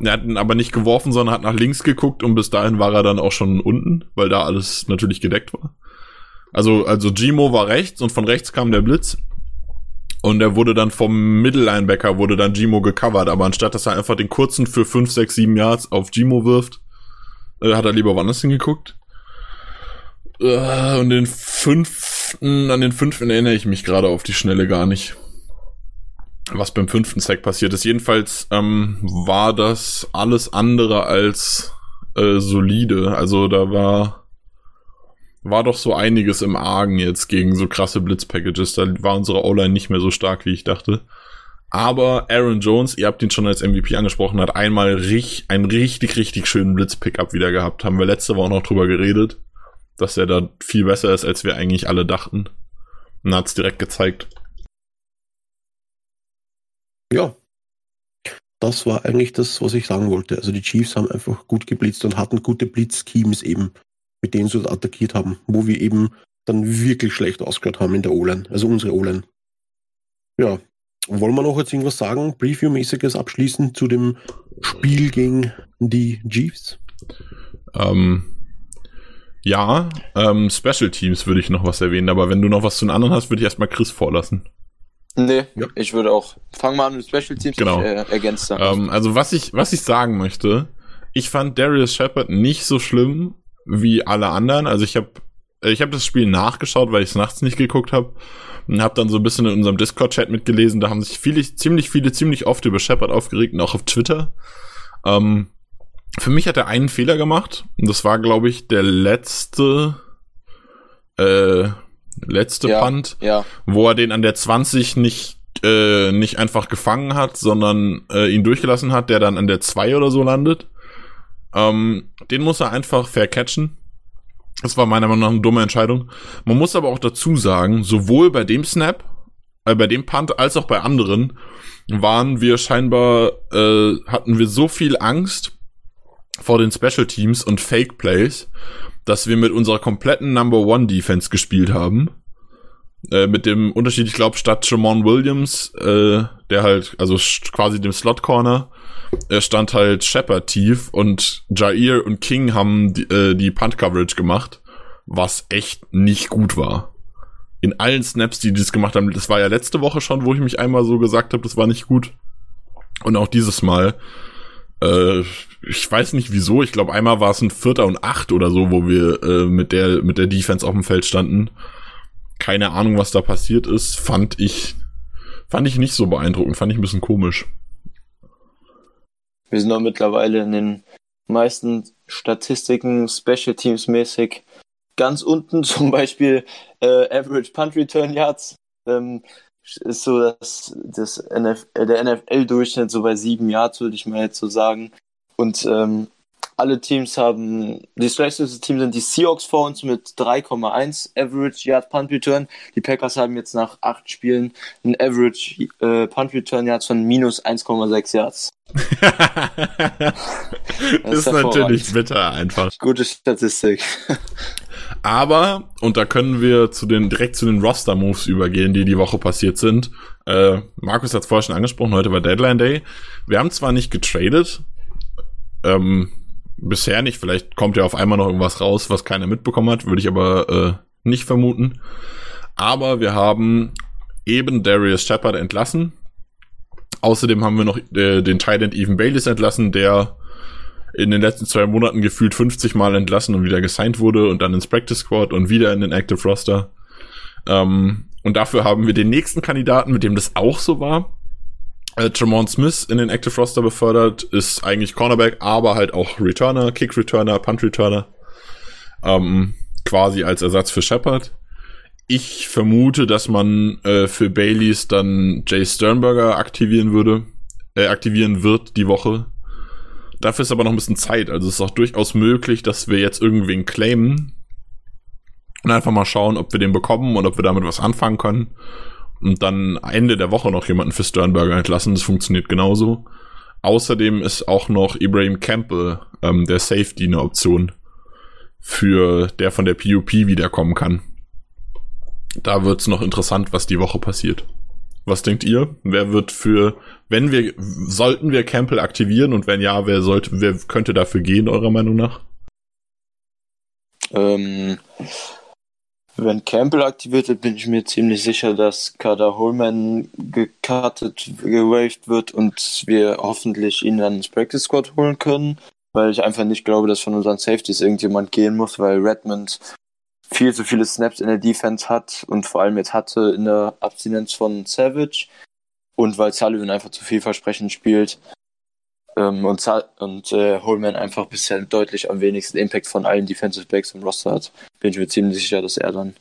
Er hat ihn aber nicht geworfen, sondern hat nach links geguckt und bis dahin war er dann auch schon unten, weil da alles natürlich gedeckt war. Also, also Gimo war rechts und von rechts kam der Blitz. Und er wurde dann vom Mittellinebacker wurde dann Gimo gecovert, aber anstatt dass er einfach den kurzen für 5, 6, 7 Yards auf Gimo wirft, äh, hat er lieber woanders hingeguckt. Äh, und den fünften, an den fünften erinnere ich mich gerade auf die Schnelle gar nicht. Was beim fünften Sack passiert ist. Jedenfalls ähm, war das alles andere als äh, solide. Also da war war doch so einiges im Argen jetzt gegen so krasse Blitzpackages. Da war unsere O-Line nicht mehr so stark, wie ich dachte. Aber Aaron Jones, ihr habt ihn schon als MVP angesprochen, hat einmal richtig, einen richtig, richtig schönen Blitzpickup wieder gehabt. Haben wir letzte Woche noch drüber geredet, dass er da viel besser ist, als wir eigentlich alle dachten. Und hat's direkt gezeigt.
Ja. Das war eigentlich das, was ich sagen wollte. Also die Chiefs haben einfach gut geblitzt und hatten gute Blitzschemes eben mit denen sie attackiert haben, wo wir eben dann wirklich schlecht ausgehört haben in der O-Line, also unsere O-Line. Ja, wollen wir noch jetzt irgendwas sagen, Preview-mäßiges abschließen zu dem Spiel gegen die Chiefs?
Ähm, ja, ähm, Special Teams würde ich noch was erwähnen, aber wenn du noch was zu den anderen hast, würde ich erstmal Chris vorlassen.
Nee, ja. ich würde auch. Fang mal an mit Special Teams,
genau. ich äh, ergänze dann. Ähm, also was ich, was ich sagen möchte, ich fand Darius Shepard nicht so schlimm, wie alle anderen. Also ich habe ich hab das Spiel nachgeschaut, weil ich es nachts nicht geguckt habe und habe dann so ein bisschen in unserem Discord-Chat mitgelesen. Da haben sich viele, ziemlich viele, ziemlich oft über Shepard aufgeregt und auch auf Twitter. Ähm, für mich hat er einen Fehler gemacht und das war, glaube ich, der letzte äh, letzte ja, Punt,
ja.
wo er den an der 20 nicht äh, nicht einfach gefangen hat, sondern äh, ihn durchgelassen hat, der dann an der 2 oder so landet. Ähm, den muss er einfach fair catchen. Das war meiner Meinung nach eine dumme Entscheidung. Man muss aber auch dazu sagen, sowohl bei dem Snap, äh, bei dem Punt als auch bei anderen waren wir scheinbar, äh, hatten wir so viel Angst vor den Special Teams und Fake Plays, dass wir mit unserer kompletten Number One Defense gespielt haben. Äh, mit dem Unterschied, ich glaube, statt Jamon Williams, äh, der halt, also quasi dem Slot Corner, er stand halt Shepard tief und Jair und King haben die, äh, die Punt-Coverage gemacht, was echt nicht gut war. In allen Snaps, die die das gemacht haben, das war ja letzte Woche schon, wo ich mich einmal so gesagt habe, das war nicht gut. Und auch dieses Mal, äh, ich weiß nicht wieso, ich glaube einmal war es ein Vierter und Acht oder so, wo wir äh, mit der mit der Defense auf dem Feld standen. Keine Ahnung, was da passiert ist, fand ich fand ich nicht so beeindruckend, fand ich ein bisschen komisch.
Wir sind auch mittlerweile in den meisten Statistiken Special Teams mäßig ganz unten, zum Beispiel äh, Average Punt Return Yards. Ähm, ist so dass das NF äh, der NFL-Durchschnitt so bei sieben Yards, würde ich mal jetzt so sagen. Und ähm, alle Teams haben, die schlechteste Team sind die Seahawks vor uns mit 3,1 Average Yard Punt Return. Die Packers haben jetzt nach acht Spielen ein Average äh, Punt Return Yards von minus 1,6 Yards.
das ist, ist natürlich bitter einfach.
Gute Statistik.
Aber, und da können wir zu den, direkt zu den Roster-Moves übergehen, die die Woche passiert sind. Äh, Markus hat es vorher schon angesprochen, heute war Deadline Day. Wir haben zwar nicht getradet, ähm, bisher nicht, vielleicht kommt ja auf einmal noch irgendwas raus, was keiner mitbekommen hat, würde ich aber äh, nicht vermuten. Aber wir haben eben Darius Shepard entlassen. Außerdem haben wir noch äh, den Titan Even Bayliss entlassen, der in den letzten zwei Monaten gefühlt 50 Mal entlassen und wieder gesigned wurde und dann ins Practice Squad und wieder in den Active Roster. Ähm, und dafür haben wir den nächsten Kandidaten, mit dem das auch so war. Äh, Tremont Smith in den Active Roster befördert, ist eigentlich Cornerback, aber halt auch Returner, Kick Returner, Punt Returner. Ähm, quasi als Ersatz für Shepard. Ich vermute, dass man äh, für Baileys dann Jay Sternberger aktivieren würde, äh, aktivieren wird die Woche. Dafür ist aber noch ein bisschen Zeit. Also es ist auch durchaus möglich, dass wir jetzt irgendwen claimen und einfach mal schauen, ob wir den bekommen und ob wir damit was anfangen können. Und dann Ende der Woche noch jemanden für Sternberger entlassen. Das funktioniert genauso. Außerdem ist auch noch Ibrahim Campbell, ähm, der Safety, eine Option für der von der PUP wiederkommen kann da wird's noch interessant, was die Woche passiert. Was denkt ihr? Wer wird für, wenn wir, sollten wir Campbell aktivieren und wenn ja, wer sollte, wer könnte dafür gehen, eurer Meinung nach?
Ähm, wenn Campbell aktiviert wird, bin ich mir ziemlich sicher, dass Kader Holman gekartet, gewaved wird und wir hoffentlich ihn dann ins Practice Squad holen können, weil ich einfach nicht glaube, dass von unseren Safeties irgendjemand gehen muss, weil Redmond viel zu viele Snaps in der Defense hat und vor allem jetzt hatte in der Abstinenz von Savage und weil Sullivan einfach zu vielversprechend spielt ähm, und, und äh, Holman einfach bisher deutlich am wenigsten Impact von allen Defensive Backs im Roster hat, bin ich mir ziemlich sicher, dass er dann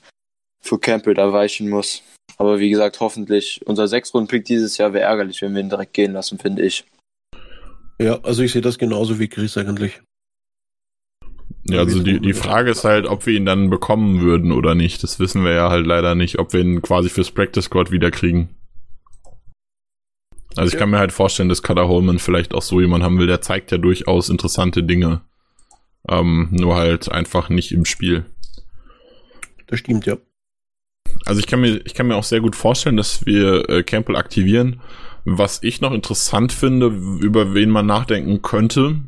für Campbell da weichen muss. Aber wie gesagt, hoffentlich unser Sechs-Runden-Pick dieses Jahr wäre ärgerlich, wenn wir ihn direkt gehen lassen, finde ich.
Ja, also ich sehe das genauso wie Chris eigentlich.
Ja, also die, die Frage ist halt, ob wir ihn dann bekommen würden oder nicht. Das wissen wir ja halt leider nicht, ob wir ihn quasi fürs Practice Squad wieder kriegen. Also ich kann mir halt vorstellen, dass Cutter Holman vielleicht auch so jemand haben will, der zeigt ja durchaus interessante Dinge. Ähm, nur halt einfach nicht im Spiel.
Das stimmt, ja.
Also ich kann mir, ich kann mir auch sehr gut vorstellen, dass wir äh, Campbell aktivieren. Was ich noch interessant finde, über wen man nachdenken könnte,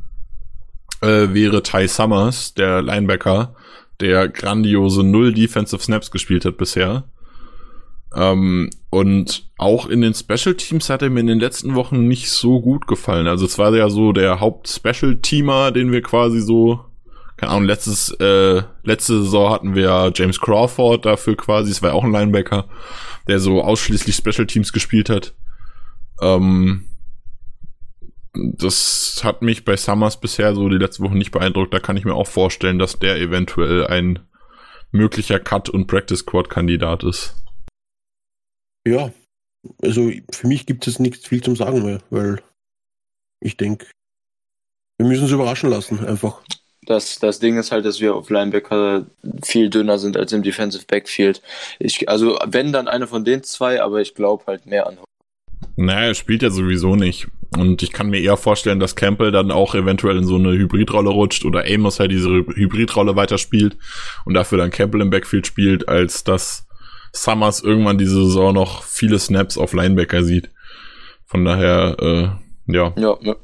äh, wäre Ty Summers, der Linebacker, der grandiose null Defensive Snaps gespielt hat bisher. Ähm, und auch in den Special Teams hat er mir in den letzten Wochen nicht so gut gefallen. Also es war ja so der Haupt-Special-Teamer, den wir quasi so, keine Ahnung, letztes, äh, letzte Saison hatten wir James Crawford dafür quasi, es war ja auch ein Linebacker, der so ausschließlich Special Teams gespielt hat. Ähm, das hat mich bei Summers bisher so die letzten Wochen nicht beeindruckt. Da kann ich mir auch vorstellen, dass der eventuell ein möglicher Cut- und Practice-Squad-Kandidat ist.
Ja, also für mich gibt es nichts viel zum Sagen mehr, weil ich denke, wir müssen uns überraschen lassen, einfach.
Das, das Ding ist halt, dass wir auf Linebacker viel dünner sind als im Defensive Backfield. Ich, also wenn dann einer von den zwei, aber ich glaube halt mehr an
naja, er spielt ja sowieso nicht. Und ich kann mir eher vorstellen, dass Campbell dann auch eventuell in so eine Hybridrolle rutscht oder Amos halt diese Hybridrolle weiterspielt und dafür dann Campbell im Backfield spielt, als dass Summers irgendwann diese Saison noch viele Snaps auf Linebacker sieht. Von daher, äh, ja.
Ja, ja.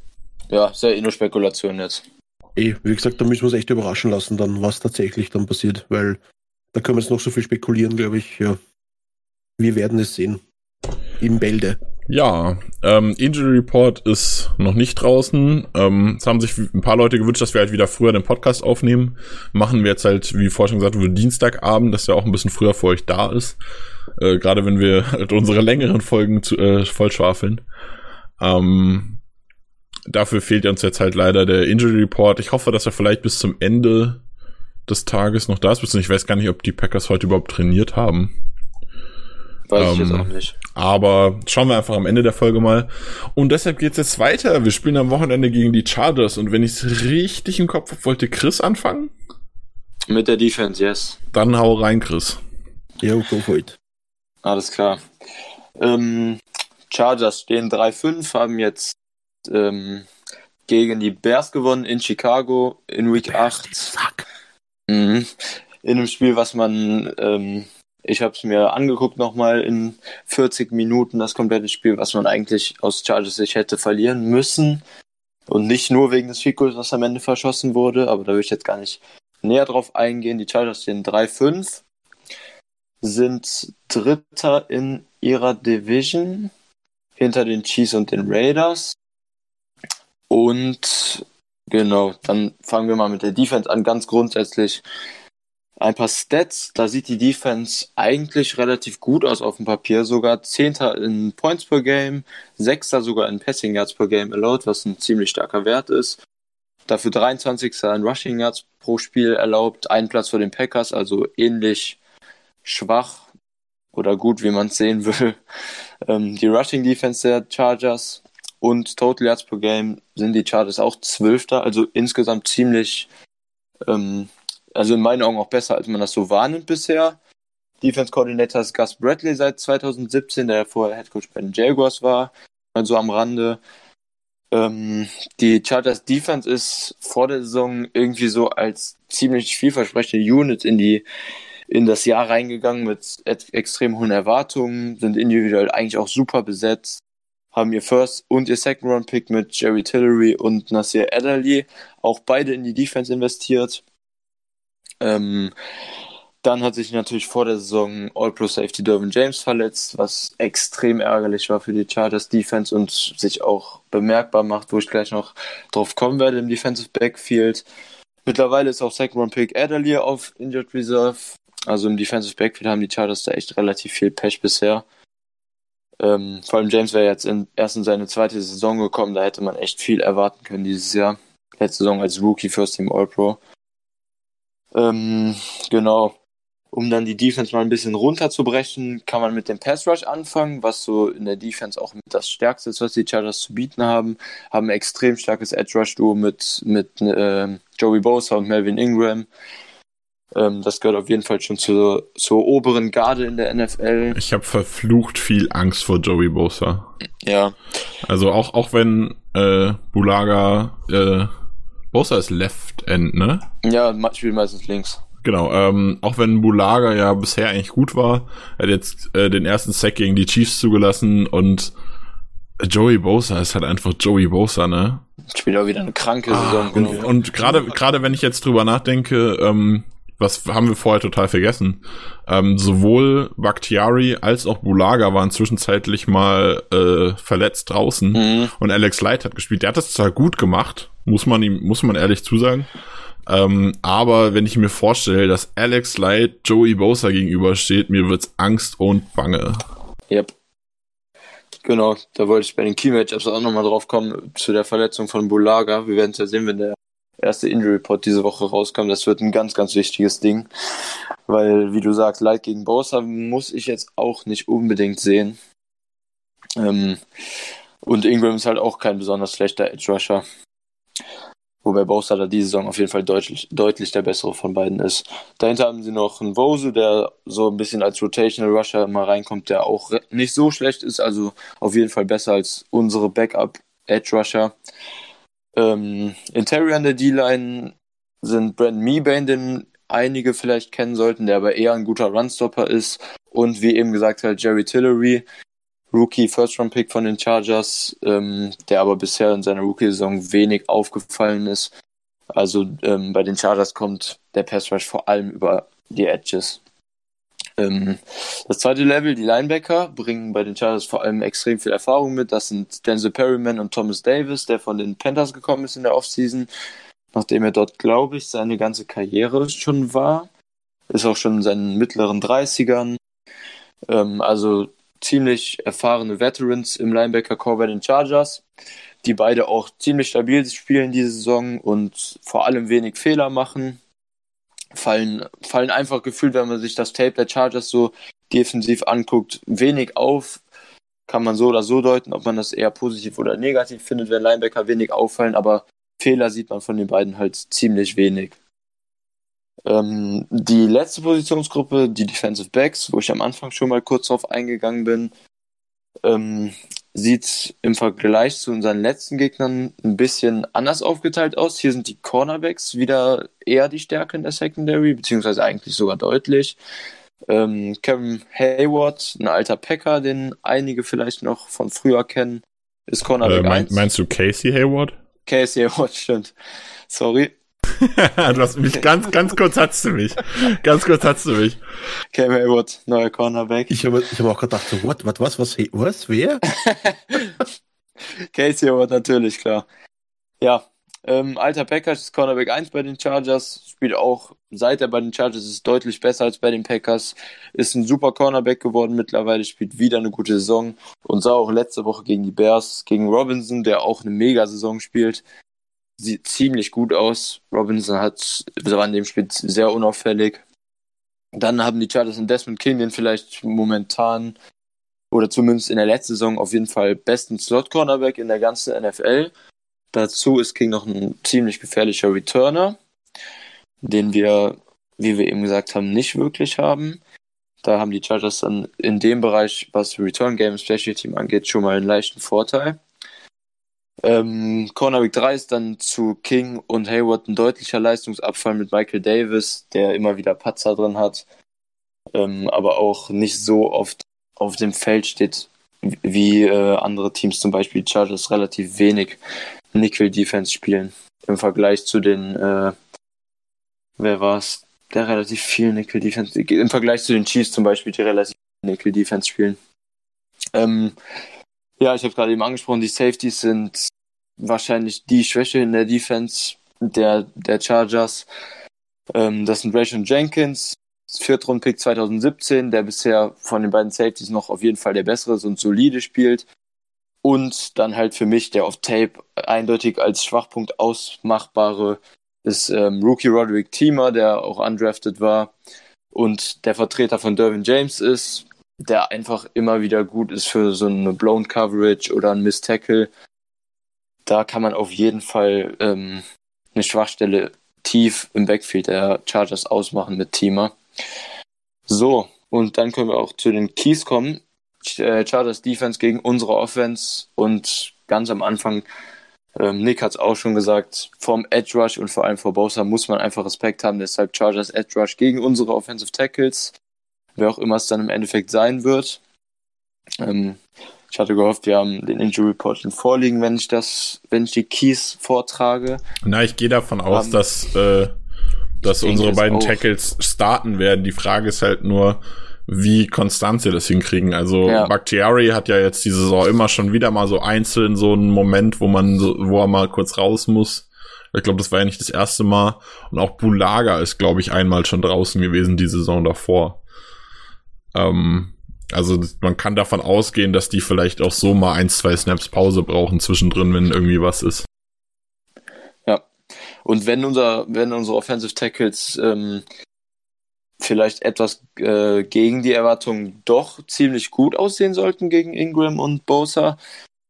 ja sehr eh nur Spekulation jetzt.
Eh, wie gesagt, da müssen wir uns echt überraschen lassen, dann was tatsächlich dann passiert, weil da können wir jetzt noch so viel spekulieren, glaube ich. Ja. Wir werden es sehen. Im Bälde.
Ja, ähm, Injury Report ist noch nicht draußen. Ähm, es haben sich ein paar Leute gewünscht, dass wir halt wieder früher den Podcast aufnehmen. Machen wir jetzt halt, wie vorher schon gesagt wurde, Dienstagabend, dass der auch ein bisschen früher für euch da ist. Äh, Gerade wenn wir halt unsere längeren Folgen zu, äh, vollschwafeln. Ähm, dafür fehlt uns jetzt halt leider der Injury Report. Ich hoffe, dass er vielleicht bis zum Ende des Tages noch da ist. Ich weiß gar nicht, ob die Packers heute überhaupt trainiert haben.
Weiß ähm, ich jetzt ähm, auch nicht.
Aber schauen wir einfach am Ende der Folge mal. Und deshalb geht's jetzt weiter. Wir spielen am Wochenende gegen die Chargers. Und wenn ich es richtig im Kopf habe, wollte Chris anfangen?
Mit der Defense, yes.
Dann hau rein, Chris.
Ja, go for it.
Alles klar. Ähm, Chargers stehen 3-5, haben jetzt ähm, gegen die Bears gewonnen in Chicago in Week 8. Fuck. Mhm. In einem Spiel, was man ähm, ich habe es mir angeguckt nochmal in 40 Minuten, das komplette Spiel, was man eigentlich aus Chargers sich hätte verlieren müssen. Und nicht nur wegen des Ficos, was am Ende verschossen wurde, aber da will ich jetzt gar nicht näher drauf eingehen. Die Chargers stehen 3-5, sind Dritter in ihrer Division hinter den Chiefs und den Raiders. Und genau, dann fangen wir mal mit der Defense an. Ganz grundsätzlich ein paar Stats, da sieht die Defense eigentlich relativ gut aus auf dem Papier, sogar Zehnter in Points per Game, Sechster sogar in Passing Yards per Game allowed, was ein ziemlich starker Wert ist. Dafür 23. in Rushing Yards pro Spiel erlaubt, einen Platz vor den Packers, also ähnlich schwach oder gut, wie man es sehen will. Ähm, die Rushing Defense der Chargers und Total Yards per Game sind die Chargers auch Zwölfter, also insgesamt ziemlich ähm, also in meinen Augen auch besser, als man das so wahrnimmt bisher. Defense Coordinator ist Gus Bradley seit 2017, der vorher Head Coach bei den Jaguars war, also am Rande. Ähm, die Chargers Defense ist vor der Saison irgendwie so als ziemlich vielversprechende Unit in die in das Jahr reingegangen mit extrem hohen Erwartungen, sind individuell eigentlich auch super besetzt, haben ihr First und ihr Second Round Pick mit Jerry Tillery und Nasir Adderley auch beide in die Defense investiert. Ähm, dann hat sich natürlich vor der Saison All-Pro Safety Dervin James verletzt, was extrem ärgerlich war für die Chargers Defense und sich auch bemerkbar macht, wo ich gleich noch drauf kommen werde im Defensive Backfield. Mittlerweile ist auch Second Round Pick Adderley auf Injured Reserve. Also im Defensive Backfield haben die Chargers da echt relativ viel Pech bisher. Ähm, vor allem James wäre jetzt in, erst in seine zweite Saison gekommen, da hätte man echt viel erwarten können dieses Jahr. Letzte Saison als Rookie First Team All-Pro. Ähm, genau. Um dann die Defense mal ein bisschen runterzubrechen, kann man mit dem Pass Rush anfangen, was so in der Defense auch mit das Stärkste ist, was die Chargers zu bieten haben. Haben ein extrem starkes Edge Rush Duo mit, mit äh, Joey Bosa und Melvin Ingram. Ähm, das gehört auf jeden Fall schon zur, zur oberen Garde in der NFL.
Ich habe verflucht viel Angst vor Joey Bosa.
Ja.
Also auch, auch wenn äh, Bulaga äh, Bosa ist Left End, ne?
Ja, spielt meistens links.
Genau, ähm, auch wenn Bulaga ja bisher eigentlich gut war, er hat jetzt äh, den ersten Sack gegen die Chiefs zugelassen und Joey Bosa ist halt einfach Joey Bosa, ne?
Spielt auch wieder eine kranke ah, Saison.
Und, und gerade gerade wenn ich jetzt drüber nachdenke, ähm, was haben wir vorher total vergessen? Ähm, sowohl Bakhtiari als auch Bulaga waren zwischenzeitlich mal äh, verletzt draußen mhm. und Alex Light hat gespielt. Der hat das zwar gut gemacht, muss man ihm, muss man ehrlich zusagen. Ähm, aber wenn ich mir vorstelle, dass Alex Light Joey Bosa gegenübersteht, mir wird's Angst und Bange.
Yep. Genau, da wollte ich bei den Key Matchups auch nochmal drauf kommen, zu der Verletzung von Bulaga. Wir werden es ja sehen, wenn der erste Injury Report diese Woche rauskommt. Das wird ein ganz, ganz wichtiges Ding. Weil, wie du sagst, Light gegen Bosa muss ich jetzt auch nicht unbedingt sehen. Ähm, und Ingram ist halt auch kein besonders schlechter Edge Rusher. Wobei Bosa da diese Saison auf jeden Fall deutlich, deutlich der bessere von beiden ist. Dahinter haben sie noch einen Vose, der so ein bisschen als Rotational Rusher immer reinkommt, der auch nicht so schlecht ist, also auf jeden Fall besser als unsere Backup Edge Rusher. Ähm, Interior an der D-Line sind Brandon Meebane, den einige vielleicht kennen sollten, der aber eher ein guter Runstopper ist. Und wie eben gesagt halt Jerry Tillery, Rookie First Round Pick von den Chargers, ähm, der aber bisher in seiner Rookie-Saison wenig aufgefallen ist. Also ähm, bei den Chargers kommt der Pass Rush vor allem über die Edges. Ähm, das zweite Level, die Linebacker, bringen bei den Chargers vor allem extrem viel Erfahrung mit. Das sind Denzel Perryman und Thomas Davis, der von den Panthers gekommen ist in der Offseason, nachdem er dort, glaube ich, seine ganze Karriere schon war. Ist auch schon in seinen mittleren 30ern. Ähm, also ziemlich erfahrene Veterans im Linebacker-Core bei den Chargers, die beide auch ziemlich stabil spielen diese Saison und vor allem wenig Fehler machen fallen, fallen einfach gefühlt, wenn man sich das Tape der Chargers so defensiv anguckt, wenig auf. Kann man so oder so deuten, ob man das eher positiv oder negativ findet, wenn Linebacker wenig auffallen, aber Fehler sieht man von den beiden halt ziemlich wenig. Ähm, die letzte Positionsgruppe, die Defensive Backs, wo ich am Anfang schon mal kurz drauf eingegangen bin, ähm, sieht im Vergleich zu unseren letzten Gegnern ein bisschen anders aufgeteilt aus. Hier sind die Cornerbacks wieder eher die Stärke in der Secondary, beziehungsweise eigentlich sogar deutlich. Ähm, Kevin Hayward, ein alter Packer, den einige vielleicht noch von früher kennen, ist Cornerback äh, mein,
Meinst du Casey Hayward?
Casey Hayward, stimmt. Sorry.
du hast mich ganz, ganz kurz hatst du mich. Ganz kurz hatst du mich.
Cam Hayward, neuer Cornerback.
Ich habe ich hab auch gedacht, so, what, what, was, was, was, wer?
Casey Hayward, natürlich, klar. Ja, Ähm, alter Packers ist Cornerback 1 bei den Chargers, spielt auch seit er bei den Chargers ist deutlich besser als bei den Packers, ist ein super Cornerback geworden mittlerweile, spielt wieder eine gute Saison und sah auch letzte Woche gegen die Bears, gegen Robinson, der auch eine Mega-Saison spielt, sieht ziemlich gut aus. Robinson hat, war in dem Spiel sehr unauffällig. Dann haben die Chargers in Desmond King, den vielleicht momentan oder zumindest in der letzten Saison auf jeden Fall besten Slot-Cornerback in der ganzen NFL. Dazu ist King noch ein ziemlich gefährlicher Returner, den wir, wie wir eben gesagt haben, nicht wirklich haben. Da haben die Chargers dann in dem Bereich, was Return Game Special Team angeht, schon mal einen leichten Vorteil. Ähm, Cornerback 3 ist dann zu King und Hayward ein deutlicher Leistungsabfall mit Michael Davis, der immer wieder Patzer drin hat, ähm, aber auch nicht so oft auf dem Feld steht wie äh, andere Teams, zum Beispiel Chargers, relativ wenig Nickel Defense spielen im Vergleich zu den, äh, wer war es, der relativ viel Nickel Defense, im Vergleich zu den Chiefs zum Beispiel, die relativ viel Nickel Defense spielen. Ähm, ja, ich habe gerade eben angesprochen, die Safeties sind wahrscheinlich die Schwäche in der Defense der, der Chargers. Ähm, das sind Rayshon Jenkins, Viertrunden-Pick 2017, der bisher von den beiden Safeties noch auf jeden Fall der bessere ist und solide spielt. Und dann halt für mich der auf Tape eindeutig als Schwachpunkt ausmachbare ist ähm, Rookie Roderick Teamer, der auch undrafted war und der Vertreter von Dervin James ist, der einfach immer wieder gut ist für so eine Blown Coverage oder ein Miss Tackle. Da kann man auf jeden Fall ähm, eine Schwachstelle tief im Backfield der Chargers ausmachen mit Teamer. So, und dann können wir auch zu den Keys kommen. Äh, Chargers Defense gegen unsere Offense und ganz am Anfang, ähm, Nick hat es auch schon gesagt, vom Edge Rush und vor allem vor Bosa muss man einfach Respekt haben. Deshalb Chargers Edge Rush gegen unsere Offensive Tackles, wer auch immer es dann im Endeffekt sein wird. Ähm, ich hatte gehofft, wir haben den Injury Report schon vorliegen, wenn ich das, wenn ich die Keys vortrage.
Na, ich gehe davon aus, um, dass, äh, dass unsere beiden Tackles starten werden. Die Frage ist halt nur, wie konstant sie das hinkriegen. Also ja. Bakhtiari hat ja jetzt die Saison immer schon wieder mal so einzeln so einen Moment, wo man so, wo er mal kurz raus muss. Ich glaube, das war ja nicht das erste Mal. Und auch Bulaga ist, glaube ich, einmal schon draußen gewesen die Saison davor. Ähm, also man kann davon ausgehen, dass die vielleicht auch so mal ein, zwei Snaps Pause brauchen zwischendrin, wenn irgendwie was ist.
Ja. Und wenn unser, wenn unsere Offensive Tackles ähm, vielleicht etwas äh, gegen die Erwartungen doch ziemlich gut aussehen sollten gegen Ingram und Bosa,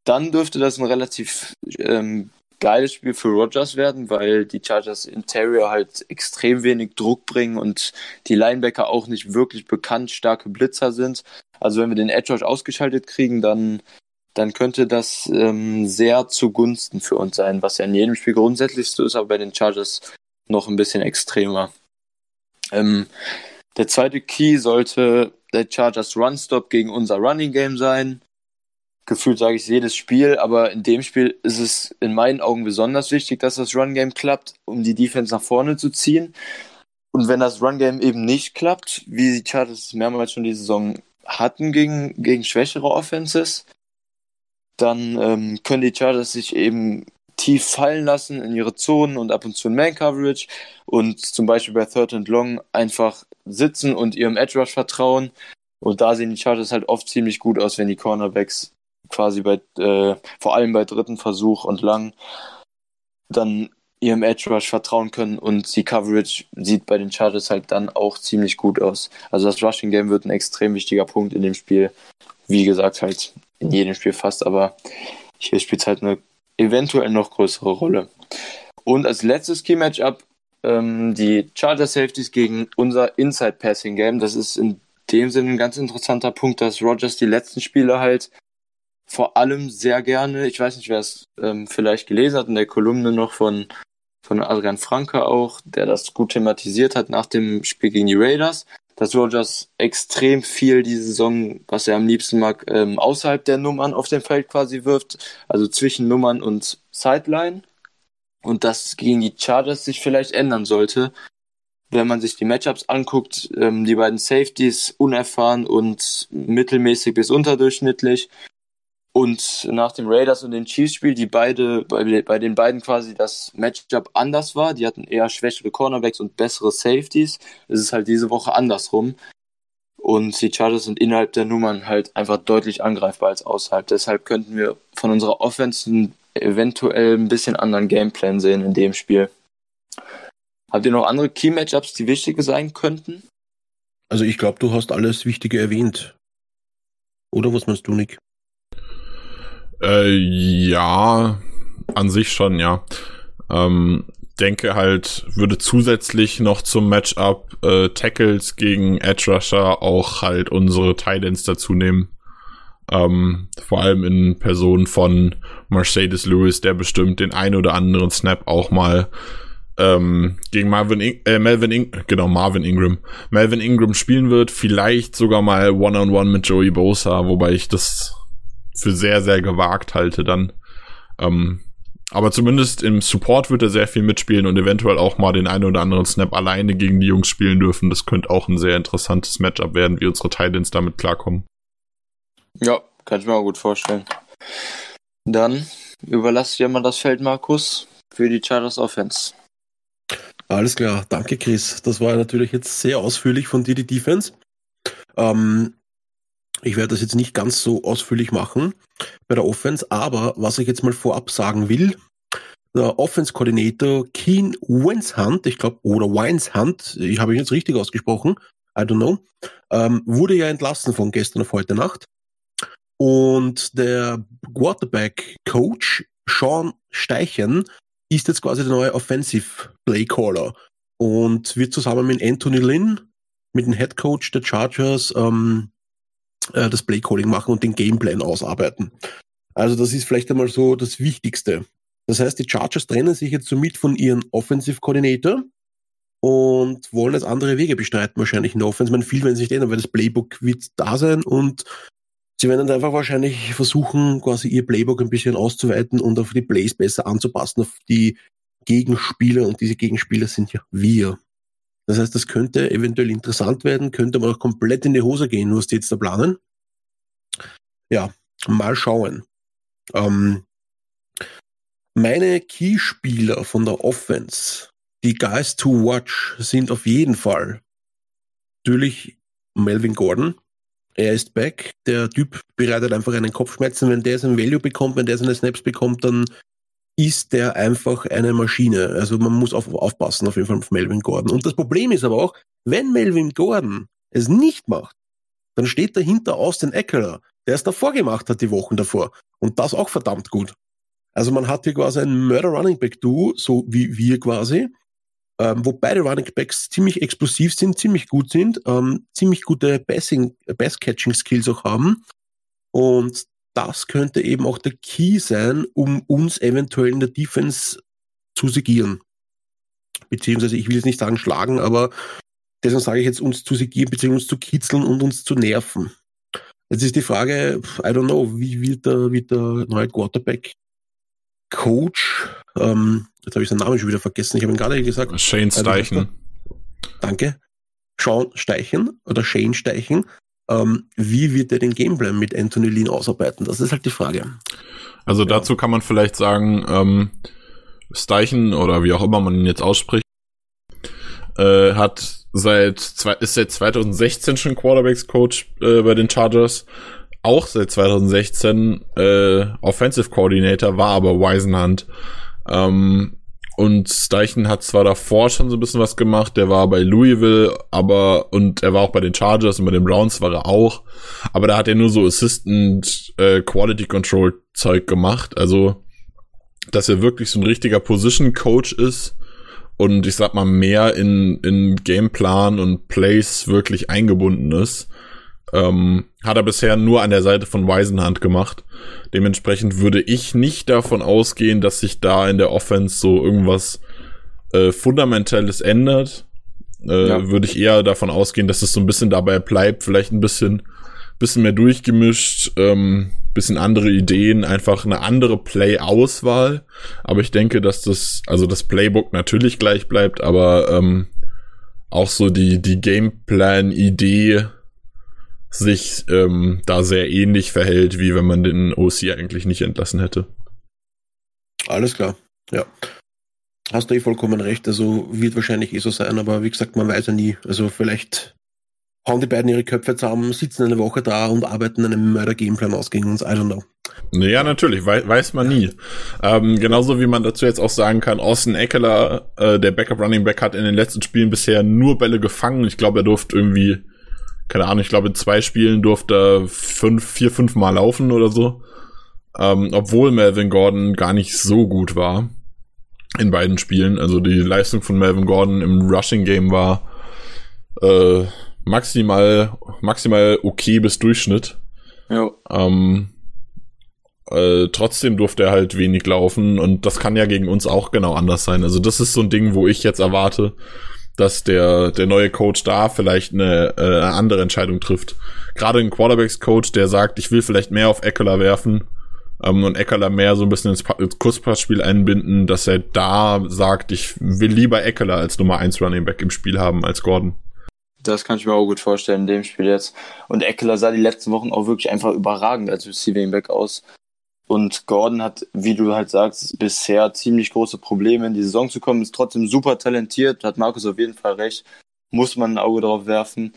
dann dürfte das ein relativ ähm, geiles Spiel für Rogers werden, weil die Chargers Interior halt extrem wenig Druck bringen und die Linebacker auch nicht wirklich bekannt starke Blitzer sind. Also wenn wir den Edge Rush ausgeschaltet kriegen, dann, dann könnte das ähm, sehr zugunsten für uns sein, was ja in jedem Spiel grundsätzlich so ist, aber bei den Chargers noch ein bisschen extremer. Ähm, der zweite Key sollte der Chargers Run Stop gegen unser Running Game sein. Gefühlt sage ich jedes Spiel, aber in dem Spiel ist es in meinen Augen besonders wichtig, dass das Run Game klappt, um die Defense nach vorne zu ziehen. Und wenn das Run Game eben nicht klappt, wie die Chargers mehrmals schon die Saison hatten gegen, gegen schwächere Offenses, dann ähm, können die Chargers sich eben tief fallen lassen in ihre Zonen und ab und zu in Man-Coverage und zum Beispiel bei Third and Long einfach sitzen und ihrem Edge Rush vertrauen. Und da sehen die Chargers halt oft ziemlich gut aus, wenn die Cornerbacks quasi bei, äh, vor allem bei dritten Versuch und lang, dann ihrem Edge Rush vertrauen können und die Coverage sieht bei den Chargers halt dann auch ziemlich gut aus. Also das Rushing Game wird ein extrem wichtiger Punkt in dem Spiel. Wie gesagt, halt in jedem Spiel fast, aber hier spielt es halt eine eventuell noch größere Rolle. Und als letztes Key Matchup ähm, die Charger Safeties gegen unser Inside Passing Game. Das ist in dem Sinne ein ganz interessanter Punkt, dass Rogers die letzten Spiele halt vor allem sehr gerne, ich weiß nicht, wer es ähm, vielleicht gelesen hat, in der Kolumne noch von, von Adrian Franke auch, der das gut thematisiert hat nach dem Spiel gegen die Raiders, dass Rogers extrem viel diese Saison, was er am liebsten mag, ähm, außerhalb der Nummern auf dem Feld quasi wirft, also zwischen Nummern und Sideline. Und das gegen die Chargers sich vielleicht ändern sollte, wenn man sich die Matchups anguckt, ähm, die beiden Safeties unerfahren und mittelmäßig bis unterdurchschnittlich. Und nach dem Raiders und den Chiefs Spiel, die beide, bei, bei den beiden quasi das Matchup anders war, die hatten eher schwächere Cornerbacks und bessere Safeties, ist es halt diese Woche andersrum. Und die Chargers sind innerhalb der Nummern halt einfach deutlich angreifbar als außerhalb. Deshalb könnten wir von unserer Offense eventuell ein bisschen anderen Gameplan sehen in dem Spiel. Habt ihr noch andere Key-Matchups, die wichtig sein könnten?
Also ich glaube, du hast alles Wichtige erwähnt. Oder was meinst du, Nick?
Äh, ja, an sich schon, ja. Ähm, denke halt, würde zusätzlich noch zum Matchup äh, Tackles gegen Edge Rusher auch halt unsere Titans dazu nehmen. Ähm, vor allem in Person von Mercedes Lewis, der bestimmt den ein oder anderen Snap auch mal ähm, gegen Marvin In äh, Melvin In genau Marvin Ingram Melvin Ingram spielen wird, vielleicht sogar mal One on One mit Joey Bosa, wobei ich das für sehr sehr gewagt halte dann. Ähm, aber zumindest im Support wird er sehr viel mitspielen und eventuell auch mal den einen oder anderen Snap alleine gegen die Jungs spielen dürfen. Das könnte auch ein sehr interessantes Matchup werden, wie unsere Titans damit klarkommen.
Ja, kann ich mir auch gut vorstellen. Dann überlasse ich dir mal das Feld, Markus, für die Chargers Offense.
Alles klar, danke Chris. Das war natürlich jetzt sehr ausführlich von dir, die Defense. Ähm, ich werde das jetzt nicht ganz so ausführlich machen bei der Offense, aber was ich jetzt mal vorab sagen will, der Offense-Koordinator Keen Wenshunt, ich glaube, oder Wineshunt, ich habe ihn jetzt richtig ausgesprochen, I don't know, ähm, wurde ja entlassen von gestern auf heute Nacht. Und der Quarterback-Coach Sean Steichen ist jetzt quasi der neue Offensive Playcaller und wird zusammen mit Anthony Lynn, mit dem Head Coach der Chargers, ähm, äh, das Playcalling machen und den Gameplan ausarbeiten. Also das ist vielleicht einmal so das Wichtigste. Das heißt, die Chargers trennen sich jetzt somit von ihren Offensive Coordinator und wollen jetzt andere Wege bestreiten, wahrscheinlich in der Offense. Man viel werden sich ändern, weil das Playbook wird da sein und Sie werden dann einfach wahrscheinlich versuchen, quasi ihr Playbook ein bisschen auszuweiten und auf die Plays besser anzupassen, auf die Gegenspieler. Und diese Gegenspieler sind ja wir. Das heißt, das könnte eventuell interessant werden, könnte aber auch komplett in die Hose gehen, was die jetzt da planen. Ja, mal schauen. Ähm, meine Keyspieler von der Offense, die Guys to watch, sind auf jeden Fall natürlich Melvin Gordon, er ist back. Der Typ bereitet einfach einen Kopfschmerzen. Wenn der seinen Value bekommt, wenn der seine Snaps bekommt, dann ist der einfach eine Maschine. Also man muss auf, aufpassen auf jeden Fall auf Melvin Gordon. Und das Problem ist aber auch, wenn Melvin Gordon es nicht macht, dann steht dahinter Austin Eckler, der es davor gemacht hat, die Wochen davor. Und das auch verdammt gut. Also man hat hier quasi ein Murder Running Back Duo, so wie wir quasi, ähm, wo beide Running Backs ziemlich explosiv sind, ziemlich gut sind, ähm, ziemlich gute Passing, Pass-Catching Skills auch haben. Und das könnte eben auch der Key sein, um uns eventuell in der Defense zu segieren. Beziehungsweise, ich will jetzt nicht sagen schlagen, aber deswegen sage ich jetzt uns zu segieren, beziehungsweise uns zu kitzeln und uns zu nerven. Jetzt ist die Frage, I don't know, wie wird der, wird der neue Quarterback Coach ähm, jetzt habe ich seinen Namen schon wieder vergessen, ich habe ihn gerade gesagt.
Shane also, Steichen.
Danke. Sean Steichen oder Shane Steichen. Ähm, wie wird er den Gameplan mit Anthony Lean ausarbeiten? Das ist halt die Frage.
Also ja. dazu kann man vielleicht sagen, ähm, Steichen oder wie auch immer man ihn jetzt ausspricht, äh, hat seit zwei, ist seit 2016 schon Quarterbacks Coach äh, bei den Chargers. Auch seit 2016 äh, Offensive Coordinator war aber Weisenhand. Ähm, und Steichen hat zwar davor schon so ein bisschen was gemacht, der war bei Louisville, aber und er war auch bei den Chargers und bei den Browns war er auch, aber da hat er nur so Assistant äh, Quality Control Zeug gemacht, also dass er wirklich so ein richtiger Position Coach ist und ich sag mal mehr in in Gameplan und Plays wirklich eingebunden ist. Ähm, hat er bisher nur an der Seite von Weisenhand gemacht. Dementsprechend würde ich nicht davon ausgehen, dass sich da in der Offense so irgendwas äh, Fundamentelles ändert. Äh, ja. Würde ich eher davon ausgehen, dass es so ein bisschen dabei bleibt, vielleicht ein bisschen, bisschen mehr durchgemischt, ähm, bisschen andere Ideen, einfach eine andere Play-Auswahl. Aber ich denke, dass das, also das Playbook natürlich gleich bleibt, aber ähm, auch so die, die Gameplan-Idee sich ähm, da sehr ähnlich verhält, wie wenn man den OC eigentlich nicht entlassen hätte.
Alles klar, ja. Hast du eh vollkommen recht, also wird wahrscheinlich eh so sein, aber wie gesagt, man weiß ja nie. Also vielleicht hauen die beiden ihre Köpfe zusammen, sitzen eine Woche da und arbeiten einen Mörder-Gameplan aus gegen uns, I don't know.
Ja, natürlich, weiß, weiß man nie. Ähm, genauso wie man dazu jetzt auch sagen kann, Austin Eckler, äh, der Backup Running Back, hat in den letzten Spielen bisher nur Bälle gefangen. Ich glaube, er durfte irgendwie, keine Ahnung, ich glaube, in zwei Spielen durfte er fünf, vier, fünf Mal laufen oder so. Ähm, obwohl Melvin Gordon gar nicht so gut war in beiden Spielen. Also die Leistung von Melvin Gordon im Rushing Game war äh, maximal, maximal okay bis Durchschnitt. Ja. Ähm, äh, trotzdem durfte er halt wenig laufen und das kann ja gegen uns auch genau anders sein. Also das ist so ein Ding, wo ich jetzt erwarte, dass der, der neue Coach da vielleicht eine, äh, andere Entscheidung trifft. Gerade ein Quarterbacks-Coach, der sagt, ich will vielleicht mehr auf Eckler werfen ähm, und Eckler mehr so ein bisschen ins, ins Kurzpassspiel einbinden, dass er da sagt, ich will lieber Eckler als Nummer 1 Running Back im Spiel haben als Gordon.
Das kann ich mir auch gut vorstellen in dem Spiel jetzt. Und Eckler sah die letzten Wochen auch wirklich einfach überragend als Receiving Back aus. Und Gordon hat, wie du halt sagst, bisher ziemlich große Probleme in die Saison zu kommen, ist trotzdem super talentiert, hat Markus auf jeden Fall recht, muss man ein Auge drauf werfen.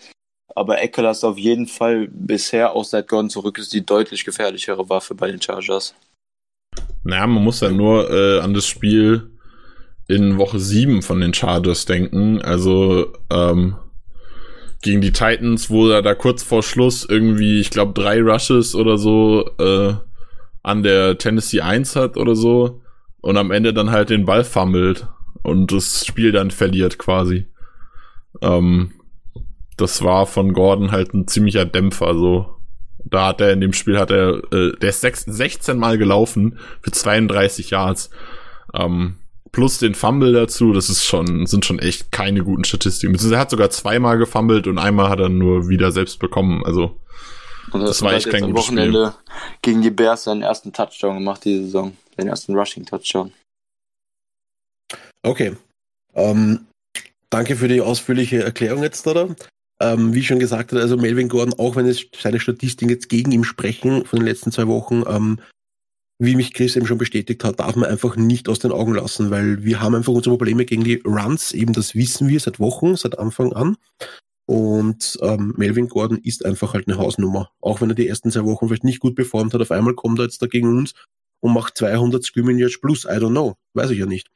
Aber Eckler ist auf jeden Fall bisher, auch seit Gordon zurück ist, die deutlich gefährlichere Waffe bei den Chargers.
Naja, man muss ja nur äh, an das Spiel in Woche 7 von den Chargers denken. Also ähm, gegen die Titans, wo er da kurz vor Schluss irgendwie, ich glaube, drei Rushes oder so äh, an der Tennessee 1 hat oder so und am Ende dann halt den Ball fummelt und das Spiel dann verliert quasi. Ähm, das war von Gordon halt ein ziemlicher Dämpfer, so. Da hat er in dem Spiel hat er, äh, der ist 6, 16 Mal gelaufen für 32 Yards. Ähm, plus den Fumble dazu, das ist schon, sind schon echt keine guten Statistiken. Er hat sogar zweimal gefummelt und einmal hat er nur wieder selbst bekommen. Also
und das, das war echt kein am Wochenende Spiel. gegen die Bears seinen ersten Touchdown gemacht diese Saison, den ersten Rushing Touchdown.
Okay. Ähm, danke für die ausführliche Erklärung jetzt, oder? Ähm, wie schon gesagt hat, also Melvin Gordon, auch wenn es seine Statistiken jetzt gegen ihn sprechen von den letzten zwei Wochen, ähm, wie mich Chris eben schon bestätigt hat, darf man einfach nicht aus den Augen lassen, weil wir haben einfach unsere Probleme gegen die Runs, eben das wissen wir seit Wochen, seit Anfang an. Und ähm, Melvin Gordon ist einfach halt eine Hausnummer. Auch wenn er die ersten zwei Wochen vielleicht nicht gut performt hat, auf einmal kommt er jetzt da gegen uns und macht 200 Scrimming Yards plus. I don't know. Weiß ich ja nicht.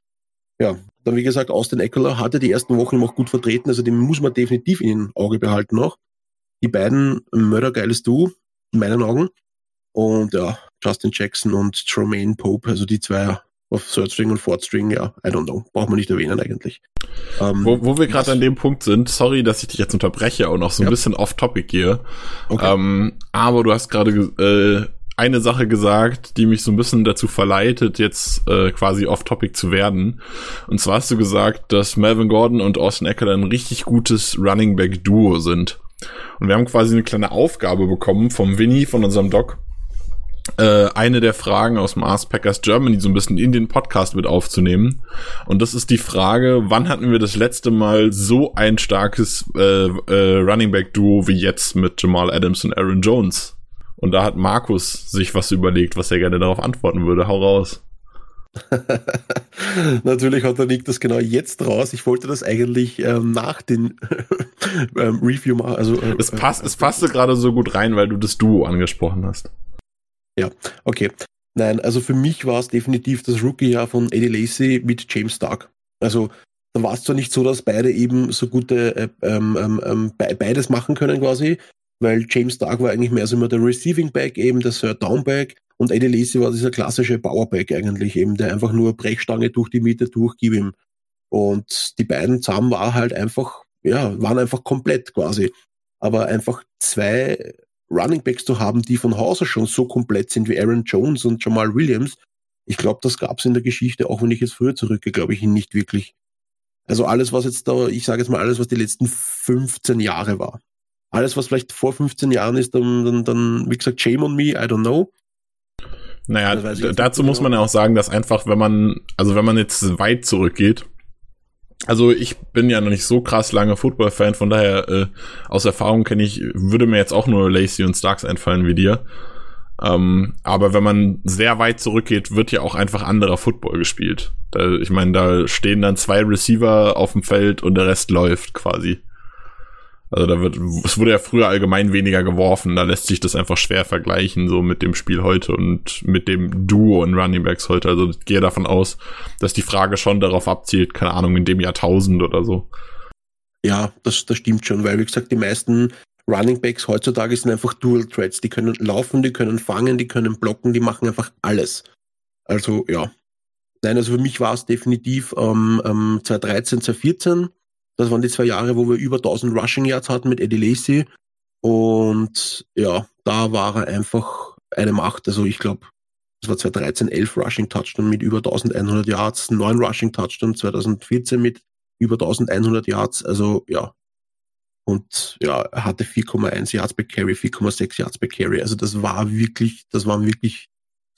Ja, dann wie gesagt, Austin Eckler hatte die ersten Wochen auch gut vertreten, also den muss man definitiv in den Auge behalten noch. Die beiden mördergeiles Du, in meinen Augen. Und ja, Justin Jackson und Tremaine Pope, also die zwei auf Third String und Fourth String, ja, I don't know. Braucht man nicht erwähnen eigentlich.
Ähm, wo, wo wir gerade an dem Punkt sind, sorry, dass ich dich jetzt unterbreche und auch so ein ja. bisschen off-topic gehe. Okay. Ähm, aber du hast gerade äh, eine Sache gesagt, die mich so ein bisschen dazu verleitet, jetzt äh, quasi off-topic zu werden. Und zwar hast du gesagt, dass Melvin Gordon und Austin Eckler ein richtig gutes Running Back Duo sind. Und wir haben quasi eine kleine Aufgabe bekommen vom Winnie, von unserem Doc, äh, eine der Fragen aus dem Ask Packers Germany so ein bisschen in den Podcast mit aufzunehmen. Und das ist die Frage, wann hatten wir das letzte Mal so ein starkes äh, äh, Running Back Duo wie jetzt mit Jamal Adams und Aaron Jones? Und da hat Markus sich was überlegt, was er gerne darauf antworten würde. Hau raus.
Natürlich hat der Nick das genau jetzt raus. Ich wollte das eigentlich ähm, nach den ähm, Review machen. Also,
äh, es, passt, äh, es passte gerade so gut rein, weil du das Duo angesprochen hast.
Ja, okay. Nein, also für mich war es definitiv das Rookie-Jahr von Eddie Lacey mit James Stark. Also da war es zwar nicht so, dass beide eben so gute äh, ähm, ähm, ähm beides machen können quasi, weil James Stark war eigentlich mehr so immer der Receiving Back, eben der Third Down Back und Eddie Lacey war dieser klassische Powerback eigentlich eben, der einfach nur Brechstange durch die Mitte durchgibt ihm. Und die beiden zusammen war halt einfach, ja, waren einfach komplett quasi. Aber einfach zwei Running Backs zu haben, die von Hause schon so komplett sind wie Aaron Jones und Jamal Williams, ich glaube, das gab es in der Geschichte, auch wenn ich jetzt früher zurückgehe, glaube ich, nicht wirklich. Also alles, was jetzt da, ich sage jetzt mal alles, was die letzten 15 Jahre war. Alles, was vielleicht vor 15 Jahren ist, dann, dann, dann wie gesagt, shame on me, I don't know.
Naja, dazu muss genau. man ja auch sagen, dass einfach, wenn man, also wenn man jetzt weit zurückgeht, also ich bin ja noch nicht so krass lange Football-Fan, von daher äh, aus Erfahrung kenne ich, würde mir jetzt auch nur Lacey und Starks einfallen wie dir. Ähm, aber wenn man sehr weit zurückgeht, wird ja auch einfach anderer Football gespielt. Da, ich meine, da stehen dann zwei Receiver auf dem Feld und der Rest läuft quasi. Also da wird, es wurde ja früher allgemein weniger geworfen, da lässt sich das einfach schwer vergleichen, so mit dem Spiel heute und mit dem Duo in Running Backs heute. Also ich gehe davon aus, dass die Frage schon darauf abzielt, keine Ahnung, in dem Jahrtausend oder so.
Ja, das, das stimmt schon, weil wie gesagt, die meisten Running Backs heutzutage sind einfach Dual Threads. Die können laufen, die können fangen, die können blocken, die machen einfach alles. Also ja. Nein, also für mich war es definitiv ähm, ähm, 2013, 2014 das waren die zwei Jahre, wo wir über 1000 Rushing Yards hatten mit Eddie Lacy. Und ja, da war er einfach eine Macht. Also ich glaube, das war 2013 11 Rushing Touchdown mit über 1100 Yards, 9 Rushing Touchdown 2014 mit über 1100 Yards. Also ja. Und ja, er hatte 4,1 Yards per Carry, 4,6 Yards per Carry. Also das war wirklich, das waren wirklich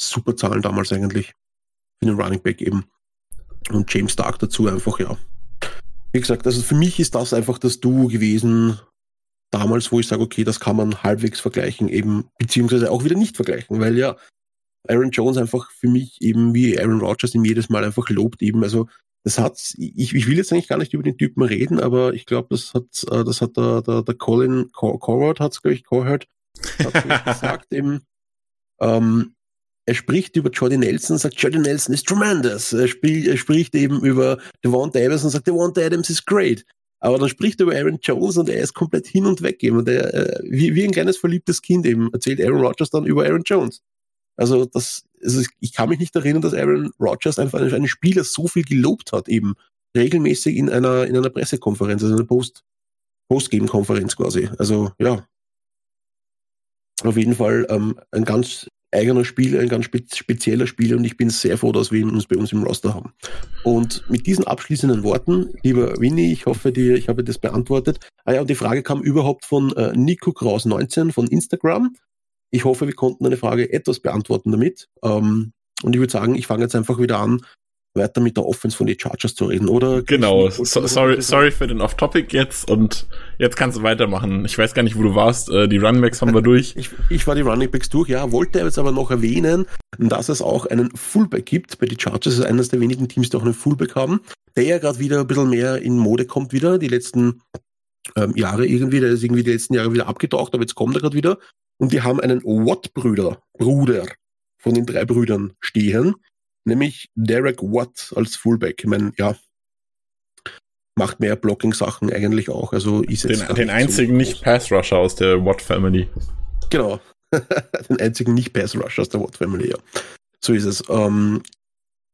super Zahlen damals eigentlich. Für den Running Back eben. Und James Stark dazu einfach, ja, wie gesagt, also für mich ist das einfach das Duo gewesen, damals, wo ich sage, okay, das kann man halbwegs vergleichen, eben, beziehungsweise auch wieder nicht vergleichen, weil ja Aaron Jones einfach für mich eben wie Aaron Rodgers ihm jedes Mal einfach lobt eben, also das hat, ich, ich will jetzt eigentlich gar nicht über den Typen reden, aber ich glaube, das hat, äh, das hat der, der, der Colin Coward hat es, glaube ich, Coward, hat gesagt eben, ähm, er spricht über Jordy Nelson, sagt, Jordy Nelson ist tremendous. Er, spiel, er spricht eben über Devonta Adams und sagt, Devonta Adams ist great. Aber dann spricht er über Aaron Jones und er ist komplett hin und weg eben. Und er, äh, wie, wie ein kleines verliebtes Kind eben erzählt Aaron Rodgers dann über Aaron Jones. Also das, also ich kann mich nicht erinnern, dass Aaron Rodgers einfach einen Spieler so viel gelobt hat eben regelmäßig in einer in einer Pressekonferenz, also einer Post Postgame-Konferenz quasi. Also ja, auf jeden Fall ähm, ein ganz eigener Spieler, ein ganz spezieller Spieler und ich bin sehr froh, dass wir ihn uns bei uns im Roster haben. Und mit diesen abschließenden Worten, lieber Winnie, ich hoffe, dir, ich habe das beantwortet. Ah ja, und die Frage kam überhaupt von äh, Nico Kraus 19 von Instagram. Ich hoffe, wir konnten deine Frage etwas beantworten damit. Ähm, und ich würde sagen, ich fange jetzt einfach wieder an, weiter mit der Offense von den Chargers zu reden, oder?
Genau, so, sorry, sorry für den Off-Topic jetzt und jetzt kannst du weitermachen. Ich weiß gar nicht, wo du warst. Äh, die Runningbacks haben wir durch.
Ich, ich war die Runningbacks durch, ja, wollte jetzt aber noch erwähnen, dass es auch einen Fullback gibt. Bei den Chargers ist eines der wenigen Teams, die auch einen Fullback haben, der ja gerade wieder ein bisschen mehr in Mode kommt wieder, die letzten ähm, Jahre irgendwie, der ist irgendwie die letzten Jahre wieder abgetaucht, aber jetzt kommt er gerade wieder. Und die haben einen Watt-Brüder, Bruder von den drei Brüdern stehen nämlich Derek Watt als Fullback. Ich meine, ja, macht mehr Blocking-Sachen eigentlich auch. Also ist
jetzt den, den einzigen so nicht Pass-Rusher aus der Watt-Family.
Genau. den einzigen nicht Pass-Rusher aus der Watt-Family, ja. So ist es. Ähm,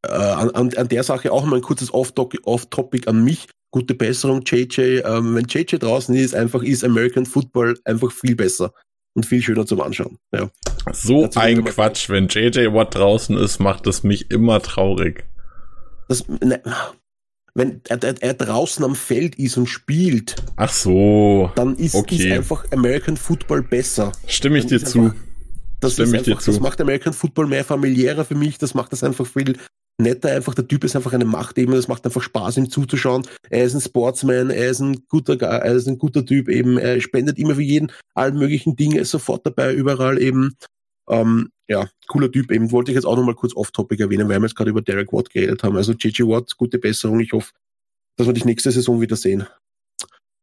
äh, an, an, der Sache auch mal ein kurzes Off-Topic an mich. Gute Besserung, JJ. Ähm, wenn JJ draußen ist, einfach ist American Football einfach viel besser und viel schöner zum Anschauen. Ja.
So Dazu ein Quatsch, wenn JJ Watt draußen ist, macht es mich immer traurig.
Das, ne, wenn er, er, er, draußen am Feld ist und spielt,
ach so,
dann ist, okay. ist einfach American Football besser.
Stimme ich dann dir zu.
das, Stimme ich einfach, dir zu. das macht American Football mehr familiärer für mich, das macht das einfach viel netter einfach. Der Typ ist einfach eine Macht eben. Das macht einfach Spaß, ihm zuzuschauen. Er ist ein Sportsman, er ist ein guter, er ist ein guter Typ eben. Er spendet immer für jeden allen möglichen Dinge, ist sofort dabei, überall eben. Ähm, ja, cooler Typ eben. Wollte ich jetzt auch nochmal kurz off-topic erwähnen, weil wir jetzt gerade über Derek Watt geredet haben. Also JJ Watt, gute Besserung. Ich hoffe, dass wir dich nächste Saison wieder sehen.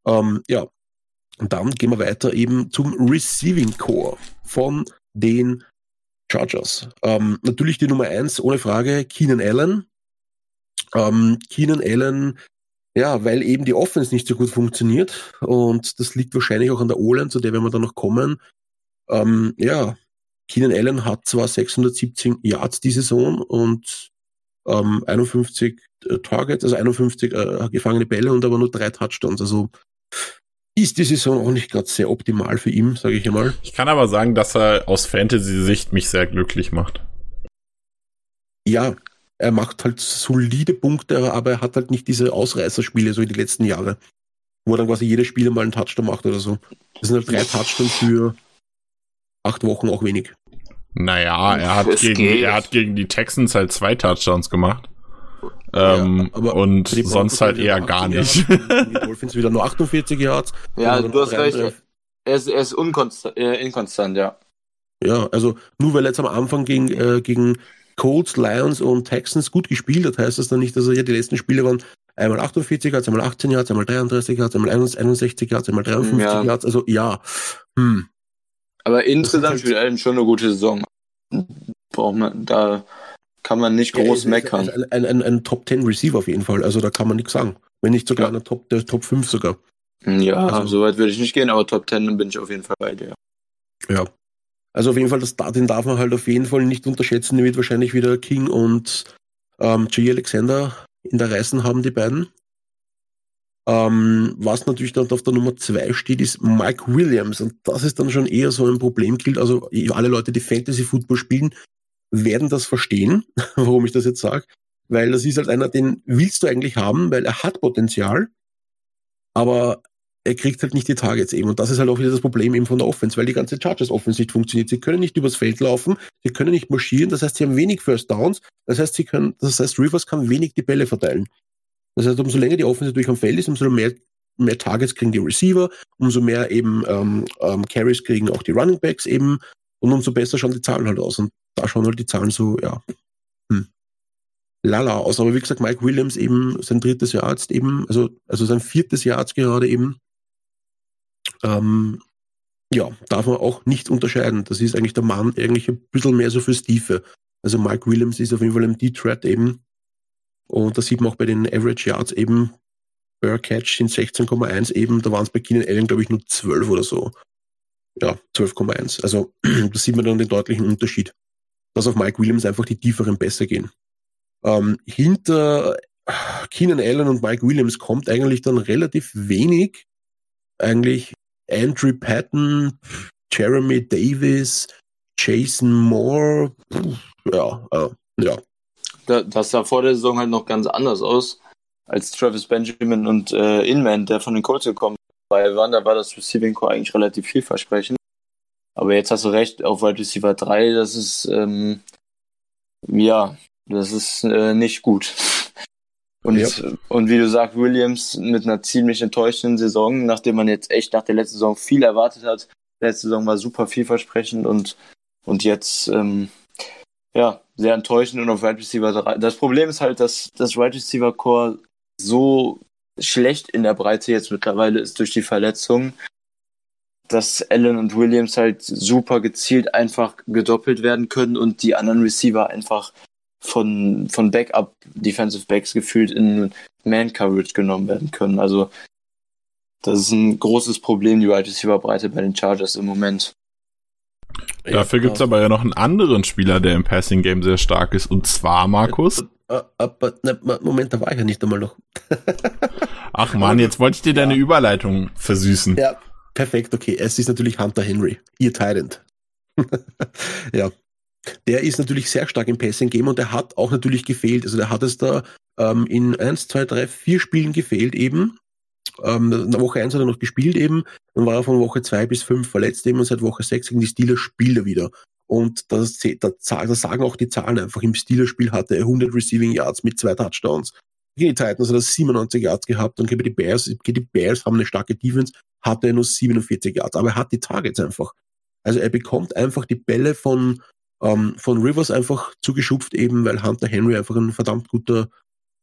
Ähm, ja. Und dann gehen wir weiter eben zum Receiving Core von den Chargers. Ähm, natürlich die Nummer eins, ohne Frage, Keenan Allen. Ähm, Keenan Allen, ja, weil eben die Offense nicht so gut funktioniert und das liegt wahrscheinlich auch an der O-Line, zu der werden wir dann noch kommen. Ähm, ja, Keenan Allen hat zwar 617 Yards die Saison und ähm, 51 äh, Targets, also 51 äh, gefangene Bälle und aber nur drei Touchdowns. Also ist die Saison auch nicht gerade sehr optimal für ihn, sage ich einmal.
Ich kann aber sagen, dass er aus Fantasy-Sicht mich sehr glücklich macht.
Ja, er macht halt solide Punkte, aber er hat halt nicht diese Ausreißerspiele so in die letzten Jahre, wo er dann quasi jedes Spiel mal einen Touchdown macht oder so. Das sind halt drei Touchdowns für acht Wochen auch wenig.
Naja, er hat, gegen, er hat gegen die Texans halt zwei Touchdowns gemacht. Ähm, ja, und sonst halt eher gar nicht.
die Dolphins wieder nur 48 Yards.
Ja, du hast recht. Er ist, er ist unkonstant, äh, inkonstant, ja.
Ja, also nur weil er jetzt am Anfang gegen, äh, gegen Colts, Lions und Texans gut gespielt hat, heißt das dann nicht, dass er ja die letzten Spiele waren einmal 48 Yards, einmal 18 Yards, einmal 33 Yards, einmal 61 Yards, einmal 53 ja. Yards. Also ja. Hm.
Aber insgesamt spielt Allen schon eine gute Saison. Braucht man, da kann man nicht groß ja, meckern.
Ein, ein, ein, ein, Top 10 Receiver auf jeden Fall. Also da kann man nichts sagen. Wenn nicht sogar ja. eine Top, der Top 5 sogar.
Ja, also, so weit würde ich nicht gehen, aber Top 10 bin ich auf jeden Fall bei dir.
Ja. Also auf jeden Fall, das, den darf man halt auf jeden Fall nicht unterschätzen. Die wird wahrscheinlich wieder King und ähm, J. Alexander in der Reißen haben, die beiden. Ähm, was natürlich dann auf der Nummer 2 steht, ist Mike Williams. Und das ist dann schon eher so ein Problem gilt. Also alle Leute, die Fantasy Football spielen, werden das verstehen, warum ich das jetzt sage. Weil das ist halt einer, den willst du eigentlich haben, weil er hat Potenzial, aber er kriegt halt nicht die Targets eben. Und das ist halt auch wieder das Problem eben von der Offense, weil die ganze Chargers Offense nicht funktioniert. Sie können nicht übers Feld laufen, sie können nicht marschieren, das heißt, sie haben wenig First Downs, das heißt, sie können, das heißt, Rivers kann wenig die Bälle verteilen. Das heißt, umso länger die Offense natürlich am Feld ist, umso mehr, mehr Targets kriegen die Receiver, umso mehr eben ähm, ähm, Carries kriegen auch die Running Backs eben und umso besser schauen die Zahlen halt aus. Und da schauen halt die Zahlen so, ja, hm, lala aus. Aber wie gesagt, Mike Williams eben sein drittes Jahr jetzt eben, also, also sein viertes Jahr jetzt gerade eben, ähm, ja, darf man auch nicht unterscheiden. Das ist eigentlich der Mann eigentlich ein bisschen mehr so fürs Tiefe. Also Mike Williams ist auf jeden Fall im D-Threat eben. Und das sieht man auch bei den Average Yards eben. Per Catch sind 16,1 eben. Da waren es bei Keenan Allen, glaube ich, nur 12 oder so. Ja, 12,1. Also da sieht man dann den deutlichen Unterschied. Dass auf Mike Williams einfach die tieferen besser gehen. Ähm, hinter Keenan Allen und Mike Williams kommt eigentlich dann relativ wenig. Eigentlich Andrew Patton, Jeremy Davis, Jason Moore, ja, äh, ja.
Das sah vor der Saison halt noch ganz anders aus als Travis Benjamin und äh, Inman, der von den Colts gekommen waren, da war das Receiving Core eigentlich relativ vielversprechend. Aber jetzt hast du recht, auf Wide Receiver 3, das ist, ähm, ja, das ist äh, nicht gut. Und, ja. und wie du sagst, Williams mit einer ziemlich enttäuschenden Saison, nachdem man jetzt echt nach der letzten Saison viel erwartet hat. Letzte Saison war super vielversprechend und, und jetzt, ähm, ja, sehr enttäuschend und auf Wide Receiver 3. Das Problem ist halt, dass das Wide Receiver Core so schlecht in der Breite jetzt mittlerweile ist durch die Verletzung, dass Allen und Williams halt super gezielt einfach gedoppelt werden können und die anderen Receiver einfach von, von Backup Defensive Backs gefühlt in Man Coverage genommen werden können. Also das ist ein großes Problem, die Wide Receiver Breite bei den Chargers im Moment.
Dafür gibt's aber ja noch einen anderen Spieler, der im Passing Game sehr stark ist, und zwar Markus.
Äh, aber, ne, Moment, da war ich ja nicht einmal noch.
Ach man, jetzt wollte ich dir deine ja. Überleitung versüßen.
Ja, perfekt, okay. Es ist natürlich Hunter Henry, ihr Tyrant. ja, der ist natürlich sehr stark im Passing-Game und der hat auch natürlich gefehlt. Also der hat es da ähm, in 1, 2, 3, 4 Spielen gefehlt eben. Ähm, in Woche 1 hat er noch gespielt eben, dann war er von Woche 2 bis 5 verletzt eben und seit Woche 6 gegen die Steelers spielt er wieder. Und das, das, das sagen auch die Zahlen einfach. Im Steelers-Spiel hatte er 100 Receiving Yards mit zwei Touchdowns. Gegen die Titans hat er 97 Yards gehabt und gegen die Bears, gegen die Bears haben eine starke Defense, hatte er nur 47 Yards. Aber er hat die Targets einfach. Also er bekommt einfach die Bälle von, ähm, von Rivers einfach zugeschupft, eben weil Hunter Henry einfach ein verdammt guter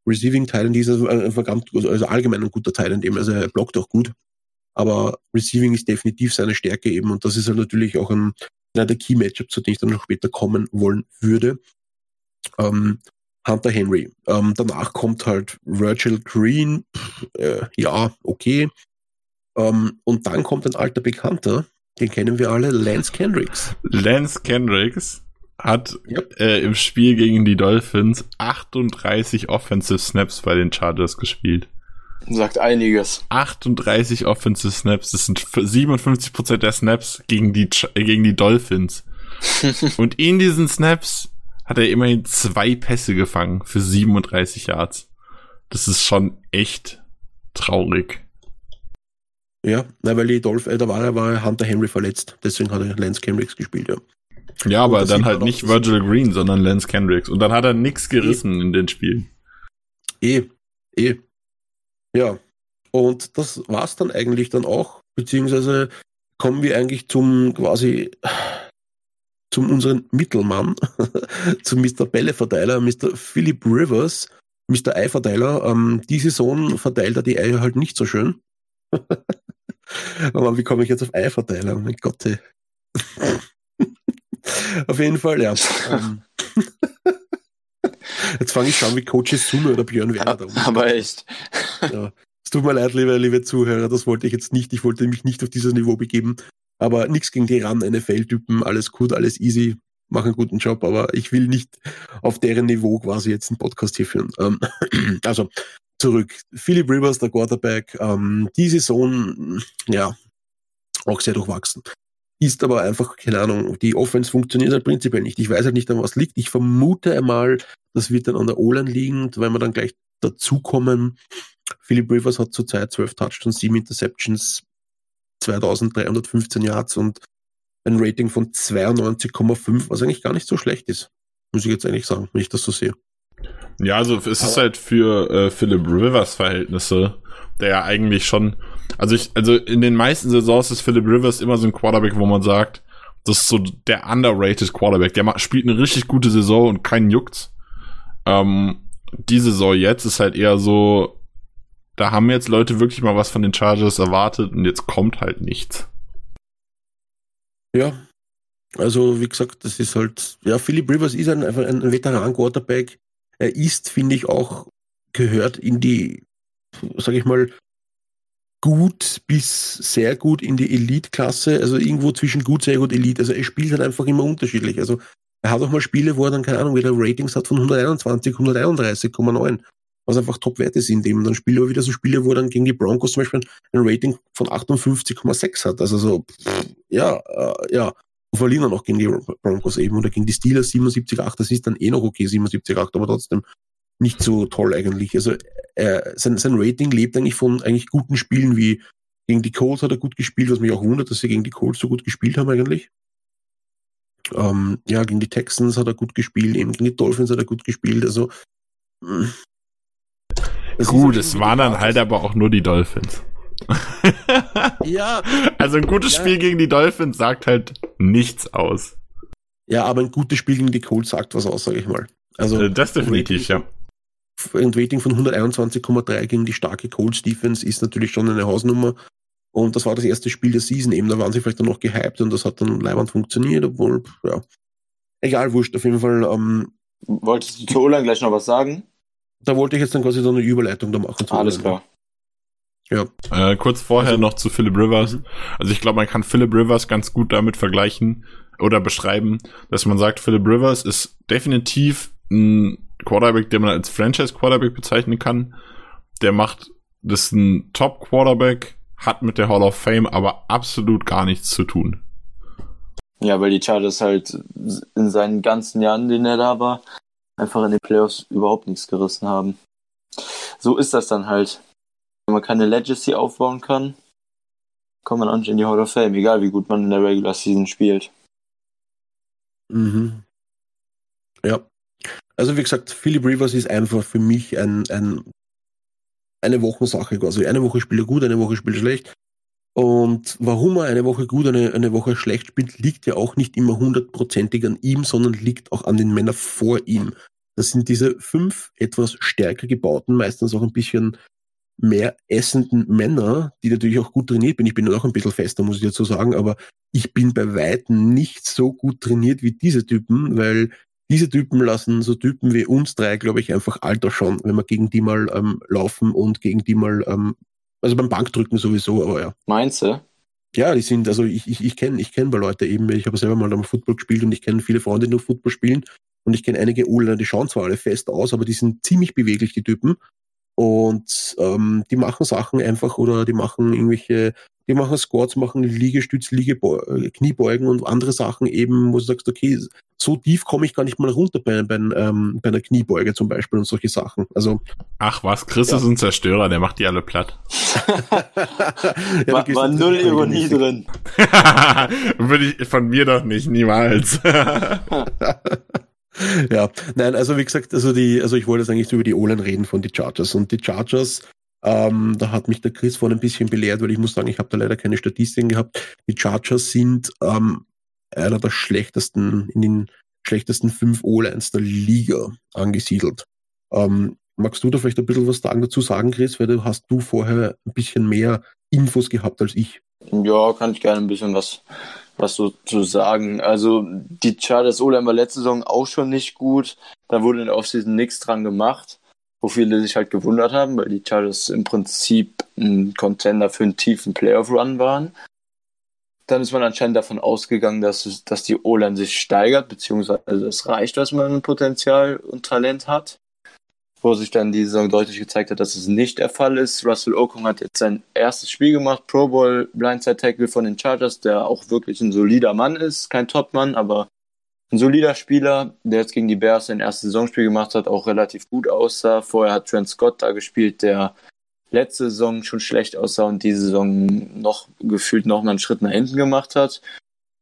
Receiving Talent ist, also ein verdammt, also allgemein ein guter Talent eben, also er blockt auch gut. Aber Receiving ist definitiv seine Stärke eben und das ist halt natürlich auch ein, einer der Key Matchups, zu denen ich dann noch später kommen wollen würde. Ähm, Hunter Henry. Ähm, danach kommt halt Virgil Green, pff, äh, ja, okay. Ähm, und dann kommt ein alter Bekannter, den kennen wir alle, Lance Kendricks.
Lance Kendricks hat yep. äh, im Spiel gegen die Dolphins 38 Offensive Snaps bei den Chargers gespielt.
Sagt einiges.
38 Offensive Snaps, das sind 57% der Snaps gegen die, gegen die Dolphins. Und in diesen Snaps hat er immerhin zwei Pässe gefangen für 37 Yards. Das ist schon echt traurig.
Ja, na, weil die Dolph, äh, da war, war Hunter Henry verletzt. Deswegen hat er Lance Kendricks gespielt, ja.
Ja, aber dann halt nicht Virgil Green, sondern Lance Kendricks. Und dann hat er nix gerissen in den Spielen.
Eh, eh. Ja. Und das war's dann eigentlich dann auch, beziehungsweise kommen wir eigentlich zum quasi zum unseren Mittelmann, zum Mr. Bälleverteiler, Mr. Philip Rivers, Mr. Eiverteiler. Ähm, die Saison verteilt er die Eier halt nicht so schön. Aber wie komme ich jetzt auf Eiverteiler? Mein Gott. Ey. auf jeden Fall, ja. Ähm, jetzt fange ich schon wie Coaches Summe oder Björn Werner
da um. Aber echt.
Ja. Es tut mir leid, liebe, liebe Zuhörer, das wollte ich jetzt nicht. Ich wollte mich nicht auf dieses Niveau begeben. Aber nichts gegen die RAN-NFL-Typen, alles gut, alles easy, machen einen guten Job, aber ich will nicht auf deren Niveau quasi jetzt einen Podcast hier führen. Ähm, also zurück. Philip Rivers, der Quarterback, ähm, die Saison, ja, auch sehr durchwachsen. Ist aber einfach, keine Ahnung, die Offense funktioniert halt prinzipiell nicht. Ich weiß halt nicht, an was liegt. Ich vermute einmal, das wird dann an der O-Line liegen, weil wir dann gleich dazukommen. Philip Rivers hat zurzeit 12 Touchdowns, 7 Interceptions, 2315 Yards und ein Rating von 92,5, was eigentlich gar nicht so schlecht ist. Muss ich jetzt eigentlich sagen, wenn ich das so sehe.
Ja, also es ist halt für äh, Philip Rivers Verhältnisse, der ja eigentlich schon, also ich, also in den meisten Saisons ist Philip Rivers immer so ein Quarterback, wo man sagt, das ist so der underrated Quarterback. Der macht, spielt eine richtig gute Saison und keinen juckt's. Ähm, die Saison jetzt ist halt eher so, da haben jetzt Leute wirklich mal was von den Chargers erwartet und jetzt kommt halt nichts.
Ja, also wie gesagt, das ist halt, ja, Philip Rivers ist ein, einfach ein Veteran-Quarterback. Er ist, finde ich, auch gehört in die, sage ich mal, gut bis sehr gut in die Elite-Klasse, also irgendwo zwischen gut, sehr gut, Elite. Also er spielt halt einfach immer unterschiedlich. Also er hat auch mal Spiele, wo er dann, keine Ahnung, wieder Ratings hat von 121, 131,9 was einfach Top-Werte sind eben. Dann spiele aber wieder so Spiele, wo dann gegen die Broncos zum Beispiel ein Rating von 58,6 hat. Also so, pff, ja, äh, ja. Und verlieren dann auch gegen die Broncos eben oder gegen die Steelers 77,8. Das ist dann eh noch okay, 77,8, aber trotzdem nicht so toll eigentlich. Also äh, sein, sein Rating lebt eigentlich von eigentlich guten Spielen wie gegen die Colts hat er gut gespielt, was mich auch wundert, dass sie gegen die Colts so gut gespielt haben eigentlich. Ähm, ja, gegen die Texans hat er gut gespielt, eben gegen die Dolphins hat er gut gespielt. Also
das Gut, es waren dann halt aber auch nur die Dolphins.
ja.
Also ein gutes ja. Spiel gegen die Dolphins sagt halt nichts aus.
Ja, aber ein gutes Spiel gegen die Colts sagt was aus, sage ich mal. Also
äh, das definitiv, ja.
Ein Rating von 121,3 gegen die starke Colts Defense ist natürlich schon eine Hausnummer. Und das war das erste Spiel der Season eben. Da waren sie vielleicht dann noch gehypt und das hat dann leibend funktioniert, obwohl, ja. Egal, wurscht, auf jeden Fall. Ähm,
Wolltest du zu Olan gleich noch was sagen?
Da wollte ich jetzt dann quasi so eine Überleitung da machen.
Alles klar.
Ja. Äh, kurz vorher also, noch zu Philip Rivers. Mhm. Also ich glaube, man kann Philip Rivers ganz gut damit vergleichen oder beschreiben, dass man sagt, Philip Rivers ist definitiv ein Quarterback, den man als Franchise Quarterback bezeichnen kann. Der macht, das ist ein Top Quarterback, hat mit der Hall of Fame aber absolut gar nichts zu tun.
Ja, weil die Chargers halt in seinen ganzen Jahren, in denen er da war, einfach in den Playoffs überhaupt nichts gerissen haben. So ist das dann halt. Wenn man keine Legacy aufbauen kann, kommt man auch nicht in die Hall of Fame, egal wie gut man in der Regular Season spielt.
Mhm. Ja. Also wie gesagt, Philip Rivers ist einfach für mich ein, ein eine Wochensache quasi. Eine Woche spielt er gut, eine Woche spielt er schlecht. Und warum er eine Woche gut, eine, eine Woche schlecht spielt, liegt ja auch nicht immer hundertprozentig an ihm, sondern liegt auch an den Männern vor ihm. Das sind diese fünf etwas stärker gebauten, meistens auch ein bisschen mehr essenden Männer, die natürlich auch gut trainiert bin. Ich bin auch ein bisschen fester, muss ich dazu sagen, aber ich bin bei Weitem nicht so gut trainiert wie diese Typen, weil diese Typen lassen so Typen wie uns drei, glaube ich, einfach alter schon, wenn wir gegen die mal ähm, laufen und gegen die mal ähm, also beim Bankdrücken sowieso, aber ja.
Meinst du?
Ja, die sind, also ich, ich, ich kenne ich kenn bei Leute eben, ich habe selber mal am Football gespielt und ich kenne viele Freunde, die nur Football spielen und ich kenne einige Ullner, die schauen zwar alle fest aus, aber die sind ziemlich beweglich, die Typen. Und ähm, die machen Sachen einfach oder die machen irgendwelche, die machen Squats, machen Liegestütz, Liegebo äh, Kniebeugen und andere Sachen eben, wo du sagst, okay, so tief komme ich gar nicht mal runter bei, bei, ähm, bei einer Kniebeuge zum Beispiel und solche Sachen. Also
Ach was, Chris ja. ist ein Zerstörer, der macht die alle platt.
ja, war, war null Ironie drin.
Würde ich von mir doch nicht, niemals.
ja, nein, also wie gesagt, also die, also ich wollte jetzt eigentlich über die O-Line reden von die Chargers und die Chargers, ähm, da hat mich der Chris vorhin ein bisschen belehrt, weil ich muss sagen, ich habe da leider keine Statistiken gehabt. Die Chargers sind ähm, einer der schlechtesten, in den schlechtesten fünf O-Lines der Liga angesiedelt. Ähm, magst du da vielleicht ein bisschen was dazu sagen, Chris, weil du hast du vorher ein bisschen mehr Infos gehabt als ich.
Ja, kann ich gerne ein bisschen was, was so zu sagen. Also die Chargers O-Line war letzte Saison auch schon nicht gut. Da wurde in der Offseason nichts dran gemacht, wo viele sich halt gewundert haben, weil die Chargers im Prinzip ein Contender für einen tiefen Playoff-Run waren. Dann ist man anscheinend davon ausgegangen, dass, dass die O-Line sich steigert, beziehungsweise es reicht, was man Potenzial und Talent hat wo sich dann die Saison deutlich gezeigt hat, dass es nicht der Fall ist. Russell Okung hat jetzt sein erstes Spiel gemacht, Pro Bowl Blindside Tackle von den Chargers, der auch wirklich ein solider Mann ist, kein Topmann, aber ein solider Spieler, der jetzt gegen die Bears sein erstes Saisonspiel gemacht hat, auch relativ gut aussah. Vorher hat Trent Scott da gespielt, der letzte Saison schon schlecht aussah und diese Saison noch gefühlt noch mal einen Schritt nach hinten gemacht hat.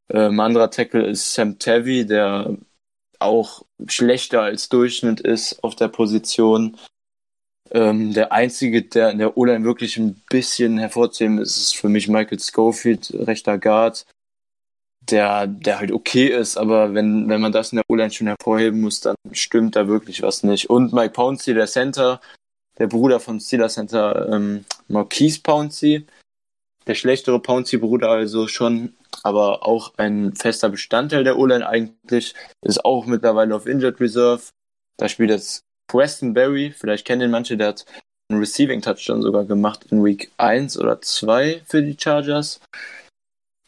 Ähm, anderer Tackle ist Sam Tavy, der auch schlechter als Durchschnitt ist auf der Position. Ähm, der einzige, der in der O-Line wirklich ein bisschen hervorzuheben ist, ist für mich Michael Schofield, rechter Guard, der, der halt okay ist, aber wenn, wenn man das in der O-Line schon hervorheben muss, dann stimmt da wirklich was nicht. Und Mike Pouncey, der Center, der Bruder von Steeler Center ähm, Marquise Pouncey, der schlechtere Pouncey-Bruder also schon aber auch ein fester Bestandteil der O-Line eigentlich, ist auch mittlerweile auf Injured Reserve. Da spielt jetzt Preston Berry, vielleicht kennen den manche, der hat einen Receiving Touchdown sogar gemacht in Week 1 oder 2 für die Chargers.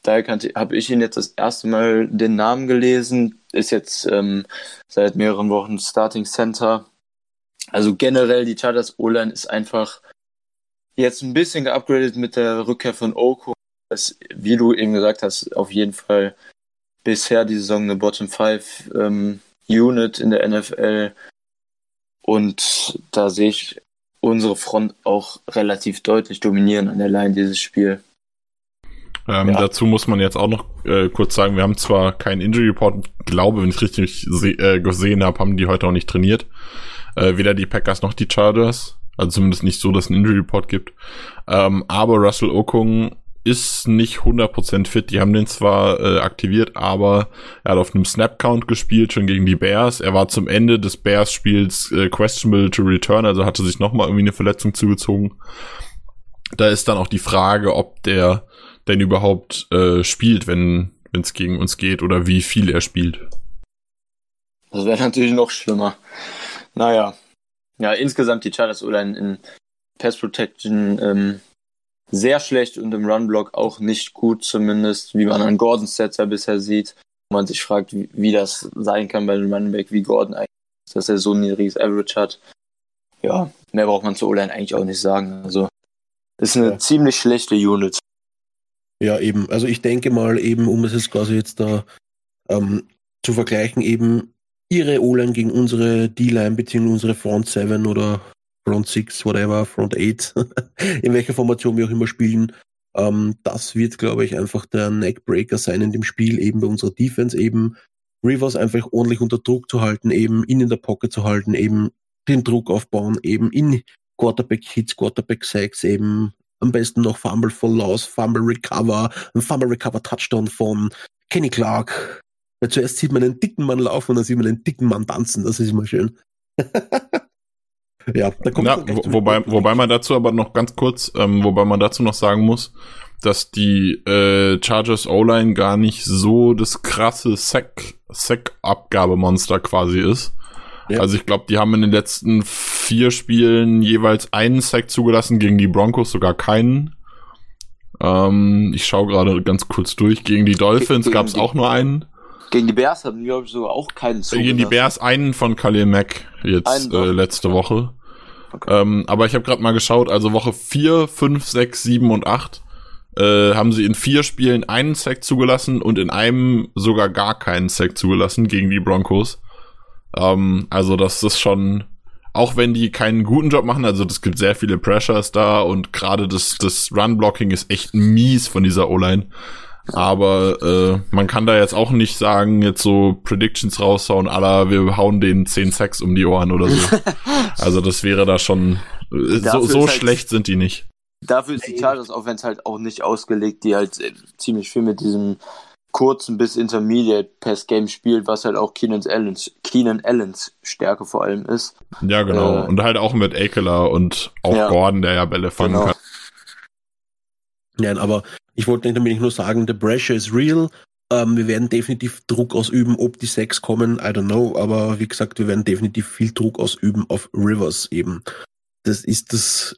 Daher habe ich ihn jetzt das erste Mal den Namen gelesen, ist jetzt ähm, seit mehreren Wochen Starting Center. Also generell die Chargers O-Line ist einfach jetzt ein bisschen geupgradet mit der Rückkehr von Oko ist, wie du eben gesagt hast, auf jeden Fall bisher die Saison eine Bottom 5 ähm, Unit in der NFL. Und da sehe ich unsere Front auch relativ deutlich dominieren an der Line dieses Spiel.
Ähm, ja. Dazu muss man jetzt auch noch äh, kurz sagen, wir haben zwar keinen Injury Report, glaube, wenn ich richtig äh, gesehen habe, haben die heute auch nicht trainiert. Äh, weder die Packers noch die Chargers. Also zumindest nicht so, dass es einen Injury Report gibt. Ähm, aber Russell Okung ist nicht 100% fit. Die haben den zwar äh, aktiviert, aber er hat auf einem Snap-Count gespielt, schon gegen die Bears. Er war zum Ende des Bears-Spiels äh, questionable to return, also hatte sich nochmal irgendwie eine Verletzung zugezogen. Da ist dann auch die Frage, ob der denn überhaupt äh, spielt, wenn es gegen uns geht oder wie viel er spielt.
Das wäre natürlich noch schlimmer. Naja. Ja, insgesamt die Chargers oder in, in Pass Protection ähm, sehr schlecht und im Run-Block auch nicht gut, zumindest, wie man an Gordons Sets ja bisher sieht. Man sich fragt, wie, wie das sein kann bei einem Runback wie Gordon eigentlich, dass er so ein niedriges Average hat. Ja, mehr braucht man zur O-Line eigentlich auch nicht sagen. Also, ist eine ja. ziemlich schlechte Unit.
Ja, eben. Also ich denke mal eben, um es jetzt quasi jetzt da ähm, zu vergleichen, eben ihre O-Line gegen unsere D-Line beziehungsweise unsere Front 7 oder Front 6, whatever, Front 8, in welcher Formation wir auch immer spielen. Ähm, das wird, glaube ich, einfach der Neckbreaker sein in dem Spiel, eben bei unserer Defense, eben Rivers einfach ordentlich unter Druck zu halten, eben ihn in der Pocket zu halten, eben den Druck aufbauen, eben in Quarterback-Hits, Quarterback-Sacks, eben am besten noch Fumble for Loss, Fumble Recover, ein Fumble Recover Touchdown von Kenny Clark. Weil zuerst sieht man einen dicken Mann laufen und dann sieht man einen dicken Mann tanzen, das ist immer schön.
Ja, da kommt Na, wo, wobei, wobei man dazu aber noch ganz kurz, ähm, wobei man dazu noch sagen muss, dass die äh, Chargers O-Line gar nicht so das krasse Sack, Sack-Abgabemonster quasi ist. Ja. Also ich glaube, die haben in den letzten vier Spielen jeweils einen Sack zugelassen, gegen die Broncos sogar keinen. Ähm, ich schaue gerade ganz kurz durch. Gegen die Dolphins gab es auch nur einen.
Gegen die Bears hatten wir sogar auch keinen
zugelassen. Gegen die Bears einen von Khalil Mack jetzt äh, letzte Woche. Ähm, aber ich habe gerade mal geschaut, also Woche 4, 5, 6, 7 und 8 äh, haben sie in vier Spielen einen Sack zugelassen und in einem sogar gar keinen Sack zugelassen gegen die Broncos. Ähm, also das ist schon, auch wenn die keinen guten Job machen, also es gibt sehr viele Pressures da und gerade das, das Run-Blocking ist echt mies von dieser O-Line. Aber äh, man kann da jetzt auch nicht sagen, jetzt so Predictions raushauen, aller wir hauen den 10 Sacks um die Ohren oder so. also das wäre da schon. Äh, so so halt, schlecht sind die nicht.
Dafür ist die Chargers Offense halt auch nicht ausgelegt, die halt äh, ziemlich viel mit diesem kurzen bis Intermediate Pass Game spielt, was halt auch Keenan Allens, Keenan Allens Stärke vor allem ist.
Ja, genau. Äh, und halt auch mit Ekeler und auch ja, Gordon, der ja Bälle fangen genau. kann.
Nein, aber ich wollte nämlich nur sagen, the pressure is real. Ähm, wir werden definitiv Druck ausüben, ob die sechs kommen, I don't know, aber wie gesagt, wir werden definitiv viel Druck ausüben auf Rivers eben. Das ist das,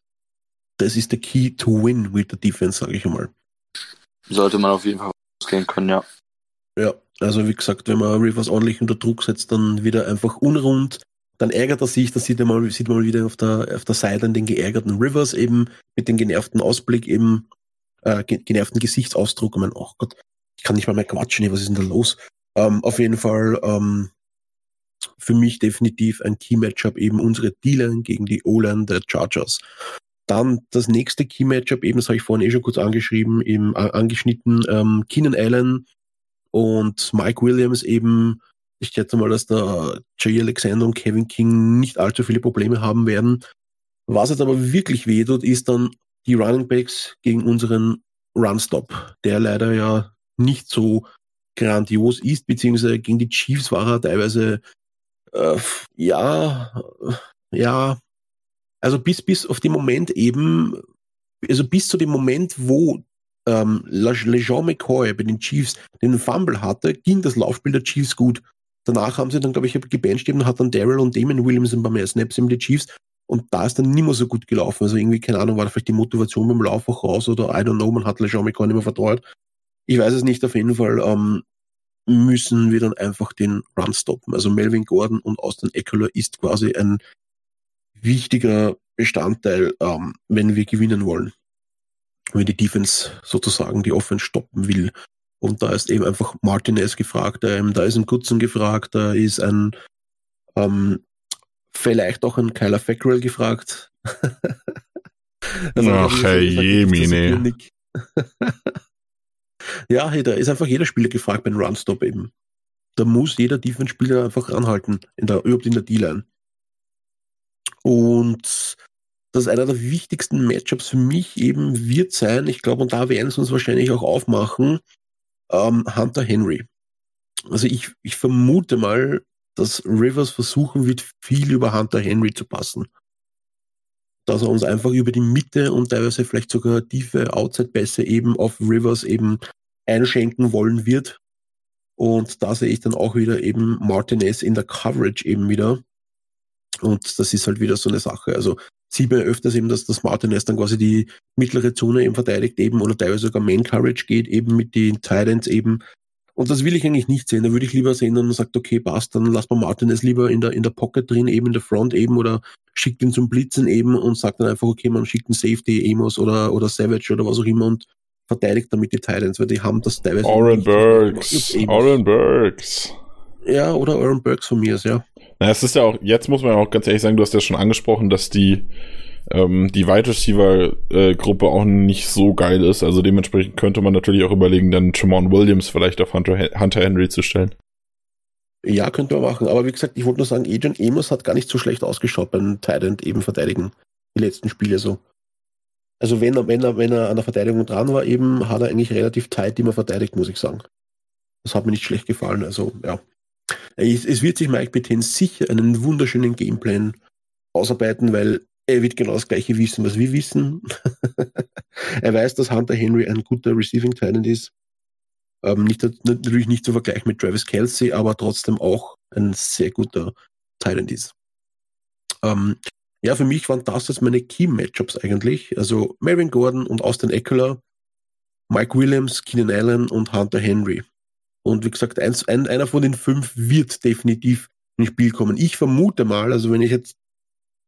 das ist der Key to win with the defense, sage ich einmal.
Sollte man auf jeden Fall ausgehen können, ja.
Ja, also wie gesagt, wenn man Rivers ordentlich unter Druck setzt, dann wieder einfach unrund, dann ärgert er sich, dann sieht, mal, sieht man wieder auf der, auf der Seite den geärgerten Rivers eben mit dem genervten Ausblick eben äh, genervten Gesichtsausdruck und mein, oh Gott, ich kann nicht mal mehr quatschen, was ist denn da los? Ähm, auf jeden Fall ähm, für mich definitiv ein Key-Matchup eben unsere D-Line gegen die O-Line der Chargers. Dann das nächste Key-Matchup, eben, das habe ich vorhin eh schon kurz angeschrieben, eben äh, angeschnitten, ähm, Keenan Allen und Mike Williams eben. Ich schätze mal, dass da Jay Alexander und Kevin King nicht allzu viele Probleme haben werden. Was jetzt aber wirklich weh tut, ist dann die Running Backs gegen unseren Runstop, der leider ja nicht so grandios ist, beziehungsweise gegen die Chiefs war er teilweise äh, ja, ja, also bis bis auf den Moment eben, also bis zu dem Moment, wo ähm, LeJean McCoy bei den Chiefs den Fumble hatte, ging das Laufspiel der Chiefs gut. Danach haben sie dann, glaube ich, gebencht und hat dann Daryl und Damon Williams ein paar mehr Snaps in die Chiefs und da ist dann nicht mehr so gut gelaufen. Also irgendwie, keine Ahnung, war da vielleicht die Motivation beim Lauf auch raus oder I don't know, man hat LeJean McCoy nicht mehr vertraut. Ich weiß es nicht, auf jeden Fall ähm, müssen wir dann einfach den Run stoppen. Also Melvin Gordon und Austin Eckler ist quasi ein wichtiger Bestandteil, ähm, wenn wir gewinnen wollen. Wenn die Defense sozusagen die Offense stoppen will. Und da ist eben einfach Martinez gefragt, ähm, da ist ein Gutzen gefragt, da ist ein ähm, vielleicht auch ein Kyler Fackrell gefragt.
also, Ach, Herr Jemine.
ja, hey, da ist einfach jeder Spieler gefragt beim Runstop eben. Da muss jeder Defense-Spieler einfach ranhalten, in der, überhaupt in der D-Line. Und das einer der wichtigsten Matchups für mich eben wird sein, ich glaube, und da werden sie uns wahrscheinlich auch aufmachen, ähm, Hunter Henry. Also ich, ich vermute mal, dass Rivers versuchen wird, viel über Hunter Henry zu passen. Dass er uns einfach über die Mitte und teilweise vielleicht sogar tiefe Outside-Pässe eben auf Rivers eben einschenken wollen wird. Und da sehe ich dann auch wieder eben Martinez in der Coverage eben wieder. Und das ist halt wieder so eine Sache. Also sieht man öfters eben, dass das Martinez dann quasi die mittlere Zone eben verteidigt eben oder teilweise sogar Main Coverage geht eben mit den Titans eben und das will ich eigentlich nicht sehen. Da würde ich lieber sehen, dann sagt, okay, passt, dann lass mal Martinez lieber in der, in der Pocket drin, eben in der Front eben oder schickt ihn zum Blitzen eben und sagt dann einfach, okay, man schickt einen Safety, Amos oder, oder Savage oder was auch immer und verteidigt damit die Titans, weil die haben das teilweise.
Oren Burks. Oren Burks.
Ja, oder Oren Burks von mir, ja.
Na, es ist ja auch, jetzt muss man ja auch ganz ehrlich sagen, du hast ja schon angesprochen, dass die ähm, die Wide Receiver äh, auch nicht so geil ist. Also dementsprechend könnte man natürlich auch überlegen, dann Jamon Williams vielleicht auf Hunter, Hunter Henry zu stellen.
Ja, könnte man machen. Aber wie gesagt, ich wollte nur sagen, Adrian Amos hat gar nicht so schlecht ausgeschaut beim Tident eben verteidigen. Die letzten Spiele so. Also wenn er, wenn er, wenn er an der Verteidigung dran war, eben hat er eigentlich relativ tight immer verteidigt, muss ich sagen. Das hat mir nicht schlecht gefallen. Also, ja. Es, es wird sich Mike Petain sicher einen wunderschönen Gameplan ausarbeiten, weil er wird genau das gleiche wissen, was wir wissen. er weiß, dass Hunter Henry ein guter Receiving Talent ist. Ähm, nicht, natürlich nicht zu vergleichen mit Travis Kelsey, aber trotzdem auch ein sehr guter Talent ist. Ähm, ja, für mich waren das jetzt meine Key-Matchups eigentlich. Also Marvin Gordon und Austin Eckler, Mike Williams, Keenan Allen und Hunter Henry. Und wie gesagt, eins, ein, einer von den fünf wird definitiv ins Spiel kommen. Ich vermute mal, also wenn ich jetzt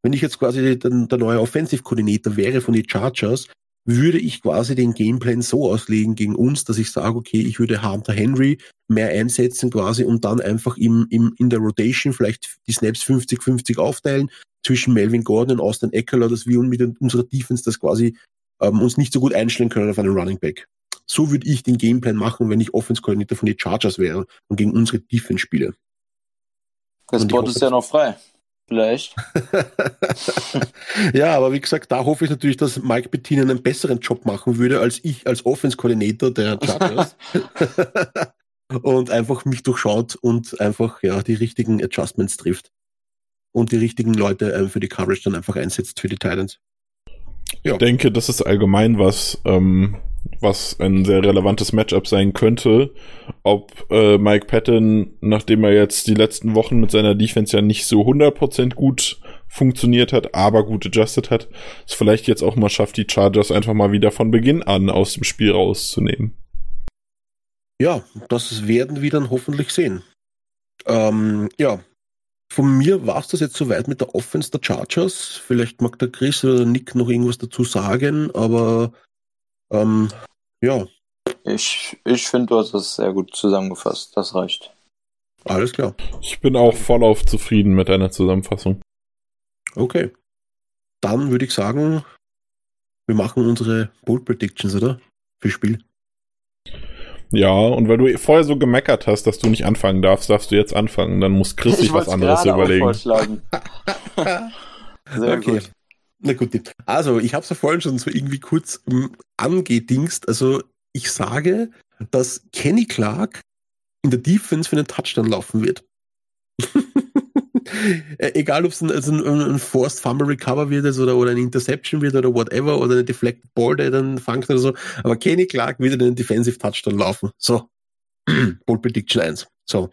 wenn ich jetzt quasi der, der neue Offensive Coordinator wäre von den Chargers, würde ich quasi den Gameplan so auslegen gegen uns, dass ich sage, okay, ich würde Hunter Henry mehr einsetzen quasi und dann einfach im, im, in der Rotation vielleicht die Snaps 50-50 aufteilen zwischen Melvin Gordon und Austin Eckler, dass wir mit unserer Defense das quasi ähm, uns nicht so gut einstellen können auf einen Running Back. So würde ich den Gameplan machen, wenn ich Offense-Koordinator von den Chargers wäre und gegen unsere Defense spiele.
Das Spot ist ja noch frei. Vielleicht.
ja, aber wie gesagt, da hoffe ich natürlich, dass Mike Bettinen einen besseren Job machen würde, als ich als Offense-Koordinator der Chargers. und einfach mich durchschaut und einfach ja die richtigen Adjustments trifft. Und die richtigen Leute äh, für die Coverage dann einfach einsetzt für die Titans.
Ja. Ich denke, das ist allgemein was, ähm, was ein sehr relevantes Matchup sein könnte. Ob äh, Mike Patton, nachdem er jetzt die letzten Wochen mit seiner Defense ja nicht so 100% gut funktioniert hat, aber gut adjusted hat, es vielleicht jetzt auch mal schafft, die Chargers einfach mal wieder von Beginn an aus dem Spiel rauszunehmen.
Ja, das werden wir dann hoffentlich sehen. Ähm, ja, von mir war es das jetzt soweit mit der Offense der Chargers. Vielleicht mag der Chris oder Nick noch irgendwas dazu sagen, aber ähm, ja.
Ich, ich finde, du hast es sehr gut zusammengefasst. Das reicht.
Alles klar.
Ich bin auch voll auf zufrieden mit deiner Zusammenfassung.
Okay. Dann würde ich sagen, wir machen unsere Bold Predictions, oder? Für Spiel.
Ja, und weil du vorher so gemeckert hast, dass du nicht anfangen darfst, darfst du jetzt anfangen. Dann muss Chris sich was anderes überlegen.
Sehr okay. gut. Na gut. Also, ich habe es ja vorhin schon so irgendwie kurz um, angedingst. Also, ich sage, dass Kenny Clark in der Defense für einen Touchdown laufen wird. Äh, egal, ob es ein, also ein, ein, Forced Fumble Recover wird oder, oder ein Interception wird oder whatever oder eine Deflected Ball, der dann fangt oder so. Aber Kenny Clark wird in einen Defensive Touchdown laufen. So. Bold Prediction 1. So.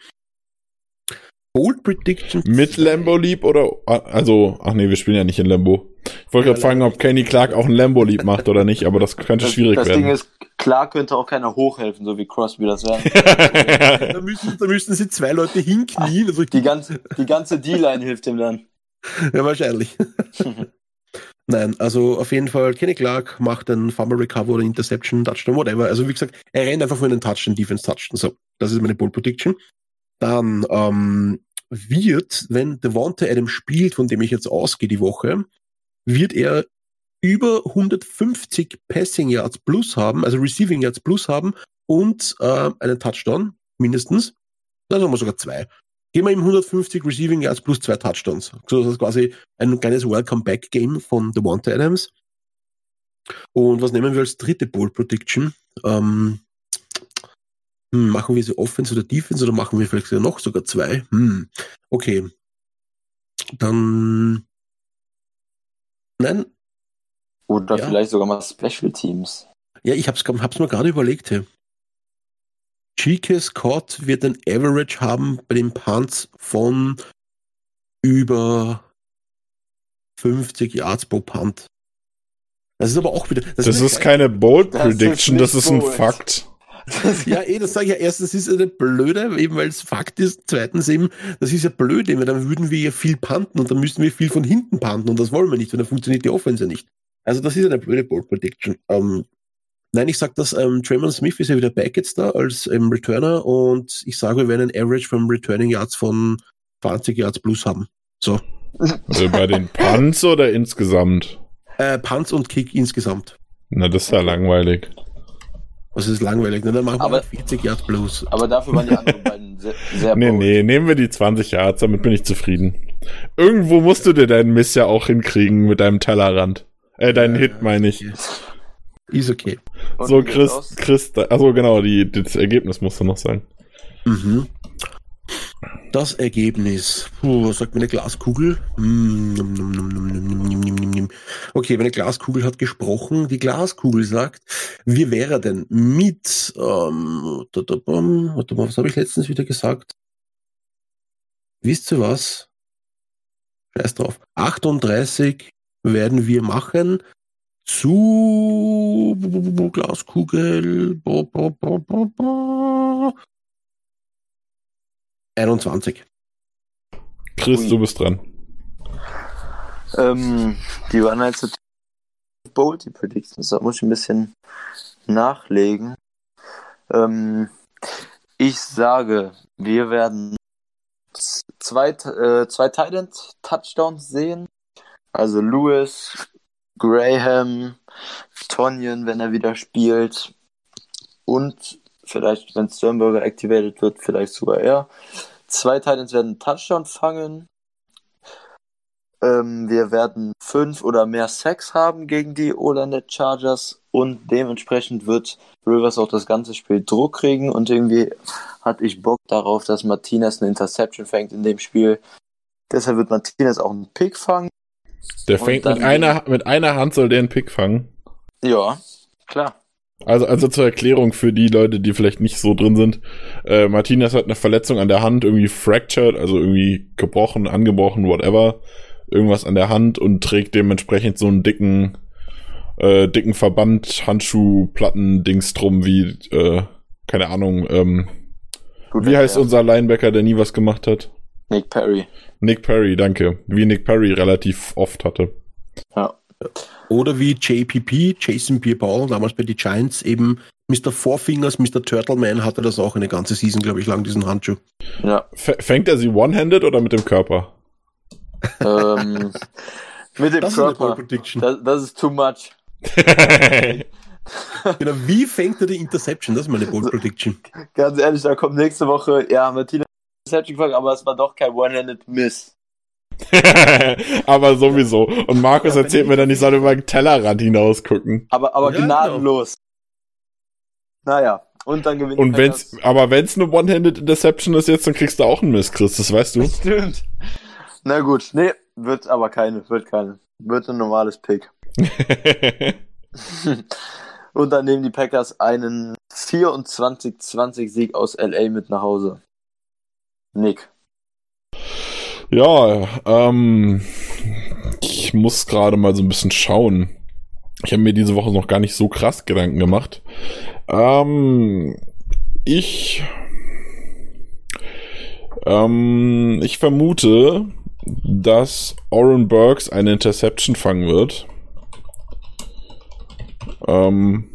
Bold Prediction. Mit Lambo Leap oder, also, ach nee, wir spielen ja nicht in Lambo. Ich wollte gerade fragen, ob Kenny Clark auch ein Lambo Leap macht oder nicht, aber das könnte das, schwierig das werden. Das Ding ist,
Clark könnte auch keiner hochhelfen, so wie Crosby das wäre.
da, müssen, da müssten sie zwei Leute hinknien. Also
die ganze, die ganze D-Line hilft ihm dann.
Ja, wahrscheinlich. Nein, also auf jeden Fall, Kenny Clark macht einen Fumble Recover oder Interception, Touchdown, whatever. Also wie gesagt, er rennt einfach für einen Touchdown, Defense Touchdown. So, das ist meine Bull Prediction. Dann ähm, wird, wenn Devonta Adam spielt, von dem ich jetzt ausgehe die Woche, wird er über 150 Passing Yards plus haben, also Receiving Yards plus haben und äh, einen Touchdown mindestens. Dann haben wir sogar zwei. Gehen wir ihm 150 Receiving Yards plus zwei Touchdowns. So, das ist quasi ein kleines Welcome Back Game von Devonta Adams. Und was nehmen wir als dritte Ball Prediction? Ähm, hm, machen wir sie Offense oder Defense oder machen wir vielleicht noch sogar zwei? Hm, okay. Dann. Nein.
Oder ja. vielleicht sogar mal Special Teams.
Ja, ich hab's, hab's mir gerade überlegt. Hey. G.K. Scott wird ein Average haben bei den Punts von über 50 Yards pro Punt. Das ist aber auch wieder.
Das, das ist, keine Bold Prediction, das ist, das ist ein Fakt.
ja, eh, das sage ich ja erstens, das ist eine blöde, eben weil es Fakt ist. Zweitens eben, das ist ja blöd, weil dann würden wir ja viel panten und dann müssten wir viel von hinten panten und das wollen wir nicht, weil dann funktioniert die Offense ja nicht. Also das ist eine blöde Ball Prediction. Ähm, nein, ich sag dass ähm, Tremon Smith ist ja wieder back jetzt da als ähm, Returner und ich sage, wir werden ein Average vom Returning Yards von 20 Yards plus haben. So.
Also bei den Punts oder insgesamt?
Äh, Punts und Kick insgesamt.
Na, das ist ja langweilig.
Das ist langweilig, ne? Dann machen aber, wir 40 Yards plus.
Aber dafür waren die anderen beiden sehr, sehr
Nee, bold. nee, nehmen wir die 20 Yards, damit bin ich zufrieden. Irgendwo musst du dir deinen Miss ja auch hinkriegen mit deinem Tellerrand. Äh, deinen ja, Hit meine ich.
Ist okay.
Und so, Chris, Chris, also genau, die, das Ergebnis musst du noch sagen.
Mhm. Das Ergebnis. Puh, was sagt meine Glaskugel? Okay, meine Glaskugel hat gesprochen. Die Glaskugel sagt, wie wäre denn mit, ähm, warte mal, was habe ich letztens wieder gesagt? Wisst ihr was? Scheiß drauf. 38 werden wir machen zu Glaskugel. 21.
Chris, Ui. du bist dran.
Ähm, die waren halt so bold, die Predictions. Da muss ich ein bisschen nachlegen. Ähm, ich sage, wir werden zwei, äh, zwei Talent Touchdowns sehen. Also Lewis, Graham, Tonyan, wenn er wieder spielt. und vielleicht, wenn Sternberger activated wird, vielleicht sogar er. Zwei Titans werden Touchdown fangen. Ähm, wir werden fünf oder mehr Sacks haben gegen die Orlando Chargers und dementsprechend wird Rivers auch das ganze Spiel Druck kriegen und irgendwie hatte ich Bock darauf, dass Martinez eine Interception fängt in dem Spiel. Deshalb wird Martinez auch einen Pick fangen.
Der fängt mit einer, mit einer Hand soll der einen Pick fangen.
Ja, klar.
Also, also zur Erklärung für die Leute, die vielleicht nicht so drin sind. Äh, Martinez hat eine Verletzung an der Hand, irgendwie fractured, also irgendwie gebrochen, angebrochen, whatever. Irgendwas an der Hand und trägt dementsprechend so einen dicken, äh, dicken Verband, Handschuh, Platten, Dings drum, wie, äh, keine Ahnung, ähm, Gut, wie heißt ja. unser Linebacker, der nie was gemacht hat?
Nick Perry.
Nick Perry, danke. Wie Nick Perry relativ oft hatte.
Ja. Oder wie JPP, Jason Pierre-Paul, damals bei den Giants eben Mr. Four Fingers, Mr. Turtleman hatte das auch eine ganze Season, glaube ich, lang, diesen Handschuh.
Ja. F fängt er sie one-handed oder mit dem Körper?
ähm, mit dem das Körper. Ist das, das ist too much.
genau, wie fängt er die Interception? Das ist meine Bold Prediction.
Ganz ehrlich, da kommt nächste Woche, ja, Martina Interception gefangen, aber es war doch kein One-Handed Miss.
aber sowieso. Und Markus ja, erzählt mir dann, ich soll über den Tellerrand hinaus gucken.
Aber, aber ja, gnadenlos. Genau. Naja, und dann gewinnt
Und wenn's, aber wenn's eine One-Handed Interception ist jetzt, dann kriegst du auch einen Miss, Chris, das weißt du.
Stimmt. Na gut, nee, wird aber keine, wird keine. Wird ein normales Pick. und dann nehmen die Packers einen 24-20 Sieg aus LA mit nach Hause. Nick.
Ja, ähm, ich muss gerade mal so ein bisschen schauen. Ich habe mir diese Woche noch gar nicht so krass Gedanken gemacht. Ähm, ich, ähm, ich vermute, dass Oren Burks eine Interception fangen wird. Ähm,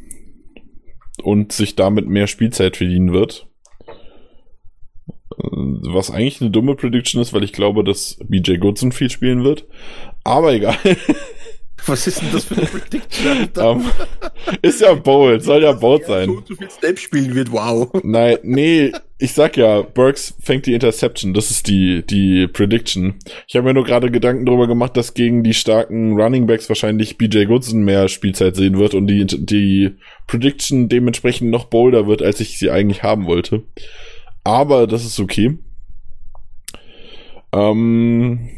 und sich damit mehr Spielzeit verdienen wird. Was eigentlich eine dumme Prediction ist, weil ich glaube, dass BJ Goodson viel spielen wird. Aber egal.
Was ist denn das für eine Prediction?
um, ähm, ist ja bold, soll ja bold sein. So,
so viel Step spielen wird, wow.
Nein, nee, ich sag ja, Burks fängt die Interception, das ist die, die Prediction. Ich habe mir nur gerade Gedanken darüber gemacht, dass gegen die starken Running Backs wahrscheinlich BJ Goodson mehr Spielzeit sehen wird und die, die Prediction dementsprechend noch bolder wird, als ich sie eigentlich haben wollte. Aber das ist okay. Ähm,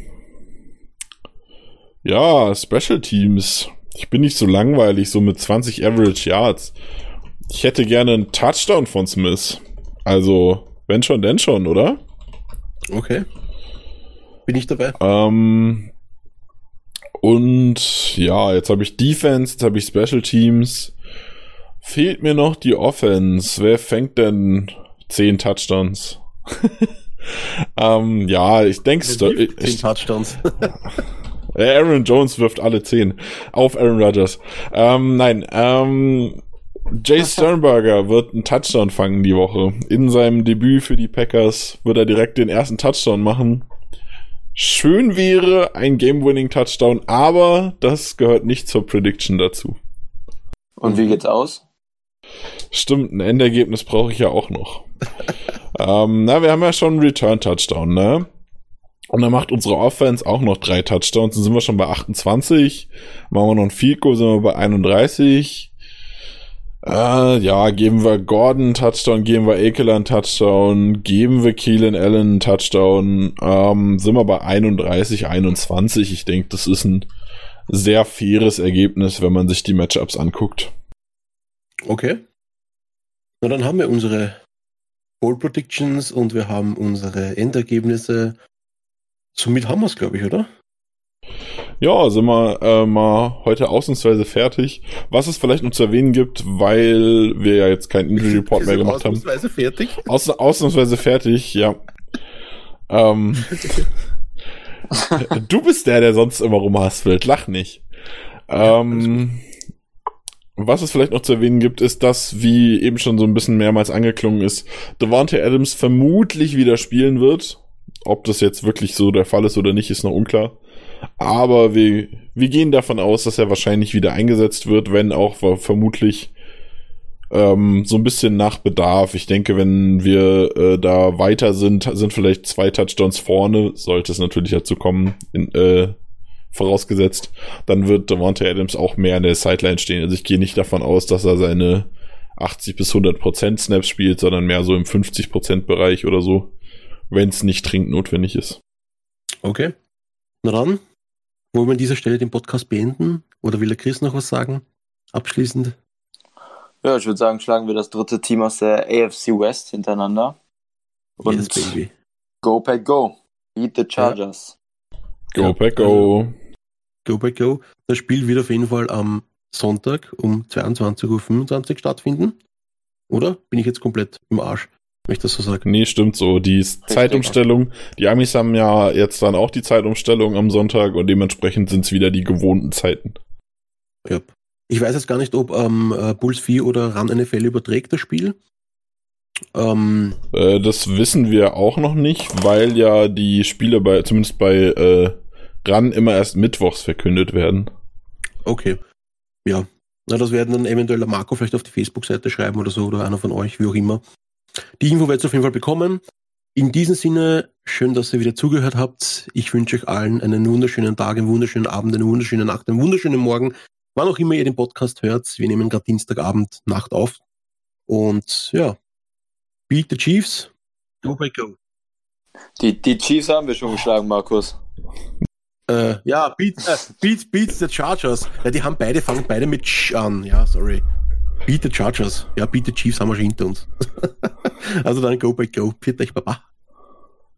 ja, Special Teams. Ich bin nicht so langweilig, so mit 20 Average Yards. Ich hätte gerne einen Touchdown von Smith. Also, wenn schon, denn schon, oder?
Okay. Bin ich dabei.
Ähm, und ja, jetzt habe ich Defense, jetzt habe ich Special Teams. Fehlt mir noch die Offense. Wer fängt denn zehn Touchdowns. ähm, ja, ich denke
es. Zehn Touchdowns.
Aaron Jones wirft alle zehn auf Aaron Rodgers. Ähm, nein, ähm, Jay Sternberger wird einen Touchdown fangen die Woche. In seinem Debüt für die Packers wird er direkt den ersten Touchdown machen. Schön wäre ein Game-Winning-Touchdown, aber das gehört nicht zur Prediction dazu.
Und wie geht's aus?
Stimmt, ein Endergebnis brauche ich ja auch noch. ähm, na, wir haben ja schon einen Return-Touchdown, ne? Und dann macht unsere Offense auch noch drei Touchdowns. Dann sind wir schon bei 28. Machen wir noch ein Goal, sind wir bei 31. Äh, ja, geben wir Gordon einen Touchdown, geben wir Ekeler einen Touchdown, geben wir Keelan Allen einen Touchdown. Ähm, sind wir bei 31, 21. Ich denke, das ist ein sehr faires Ergebnis, wenn man sich die Matchups anguckt.
Okay. Na, dann haben wir unsere Bowl Predictions und wir haben unsere Endergebnisse. Somit haben wir es, glaube ich, oder?
Ja, sind wir äh, mal heute ausnahmsweise fertig. Was es vielleicht noch zu erwähnen gibt, weil wir ja jetzt keinen Injury Report mehr gemacht haben.
Ausnahmsweise fertig?
Aus, ausnahmsweise fertig, ja. ähm, du bist der, der sonst immer rumhaspelt. Lach nicht. Ähm, was es vielleicht noch zu erwähnen gibt, ist, dass, wie eben schon so ein bisschen mehrmals angeklungen ist, Devante Adams vermutlich wieder spielen wird. Ob das jetzt wirklich so der Fall ist oder nicht, ist noch unklar. Aber wir, wir gehen davon aus, dass er wahrscheinlich wieder eingesetzt wird, wenn auch vermutlich Ähm, so ein bisschen nach Bedarf. Ich denke, wenn wir äh, da weiter sind, sind vielleicht zwei Touchdowns vorne, sollte es natürlich dazu kommen, in, äh, vorausgesetzt, dann wird Devontae Adams auch mehr an der Sideline stehen. Also ich gehe nicht davon aus, dass er seine 80 bis 100 Prozent Snaps spielt, sondern mehr so im 50 Prozent Bereich oder so, wenn es nicht dringend notwendig ist.
Okay. Na dann, wollen wir an dieser Stelle den Podcast beenden? Oder will der Chris noch was sagen? Abschließend?
Ja, ich würde sagen, schlagen wir das dritte Team aus der AFC West hintereinander.
Und yes, baby.
Go Pack Go. Beat the Chargers.
Ja. Go Pack Go.
Go Back Go. Das Spiel wird auf jeden Fall am Sonntag um 22.25 Uhr stattfinden. Oder? Bin ich jetzt komplett im Arsch, wenn ich das so sage?
Nee, stimmt so. Die Zeitumstellung, die Amis haben ja jetzt dann auch die Zeitumstellung am Sonntag und dementsprechend sind es wieder die gewohnten Zeiten.
Ja. Ich weiß jetzt gar nicht, ob ähm, äh, Bulls 4 oder Run NFL überträgt das Spiel.
Ähm, äh, das wissen wir auch noch nicht, weil ja die Spiele bei, zumindest bei äh, Run immer erst mittwochs verkündet werden.
Okay. Ja. Na, das werden dann eventuell der Marco vielleicht auf die Facebook-Seite schreiben oder so oder einer von euch, wie auch immer. Die Info werdet ihr auf jeden Fall bekommen. In diesem Sinne, schön, dass ihr wieder zugehört habt. Ich wünsche euch allen einen wunderschönen Tag, einen wunderschönen Abend, eine wunderschöne Nacht, einen wunderschönen Morgen. Wann auch immer ihr den Podcast hört. Wir nehmen gerade Dienstagabend Nacht auf. Und ja, beat the Chiefs.
Go by go. Die, die Chiefs haben wir schon geschlagen, Markus.
Äh, ja, Beat, äh, Beat, Beats the Chargers. Ja, die haben beide, fangen beide mit Sch an. Ja, sorry. Beat the Chargers. Ja, Beat the Chiefs haben wir schon hinter uns. also dann go by go. Euch, Baba.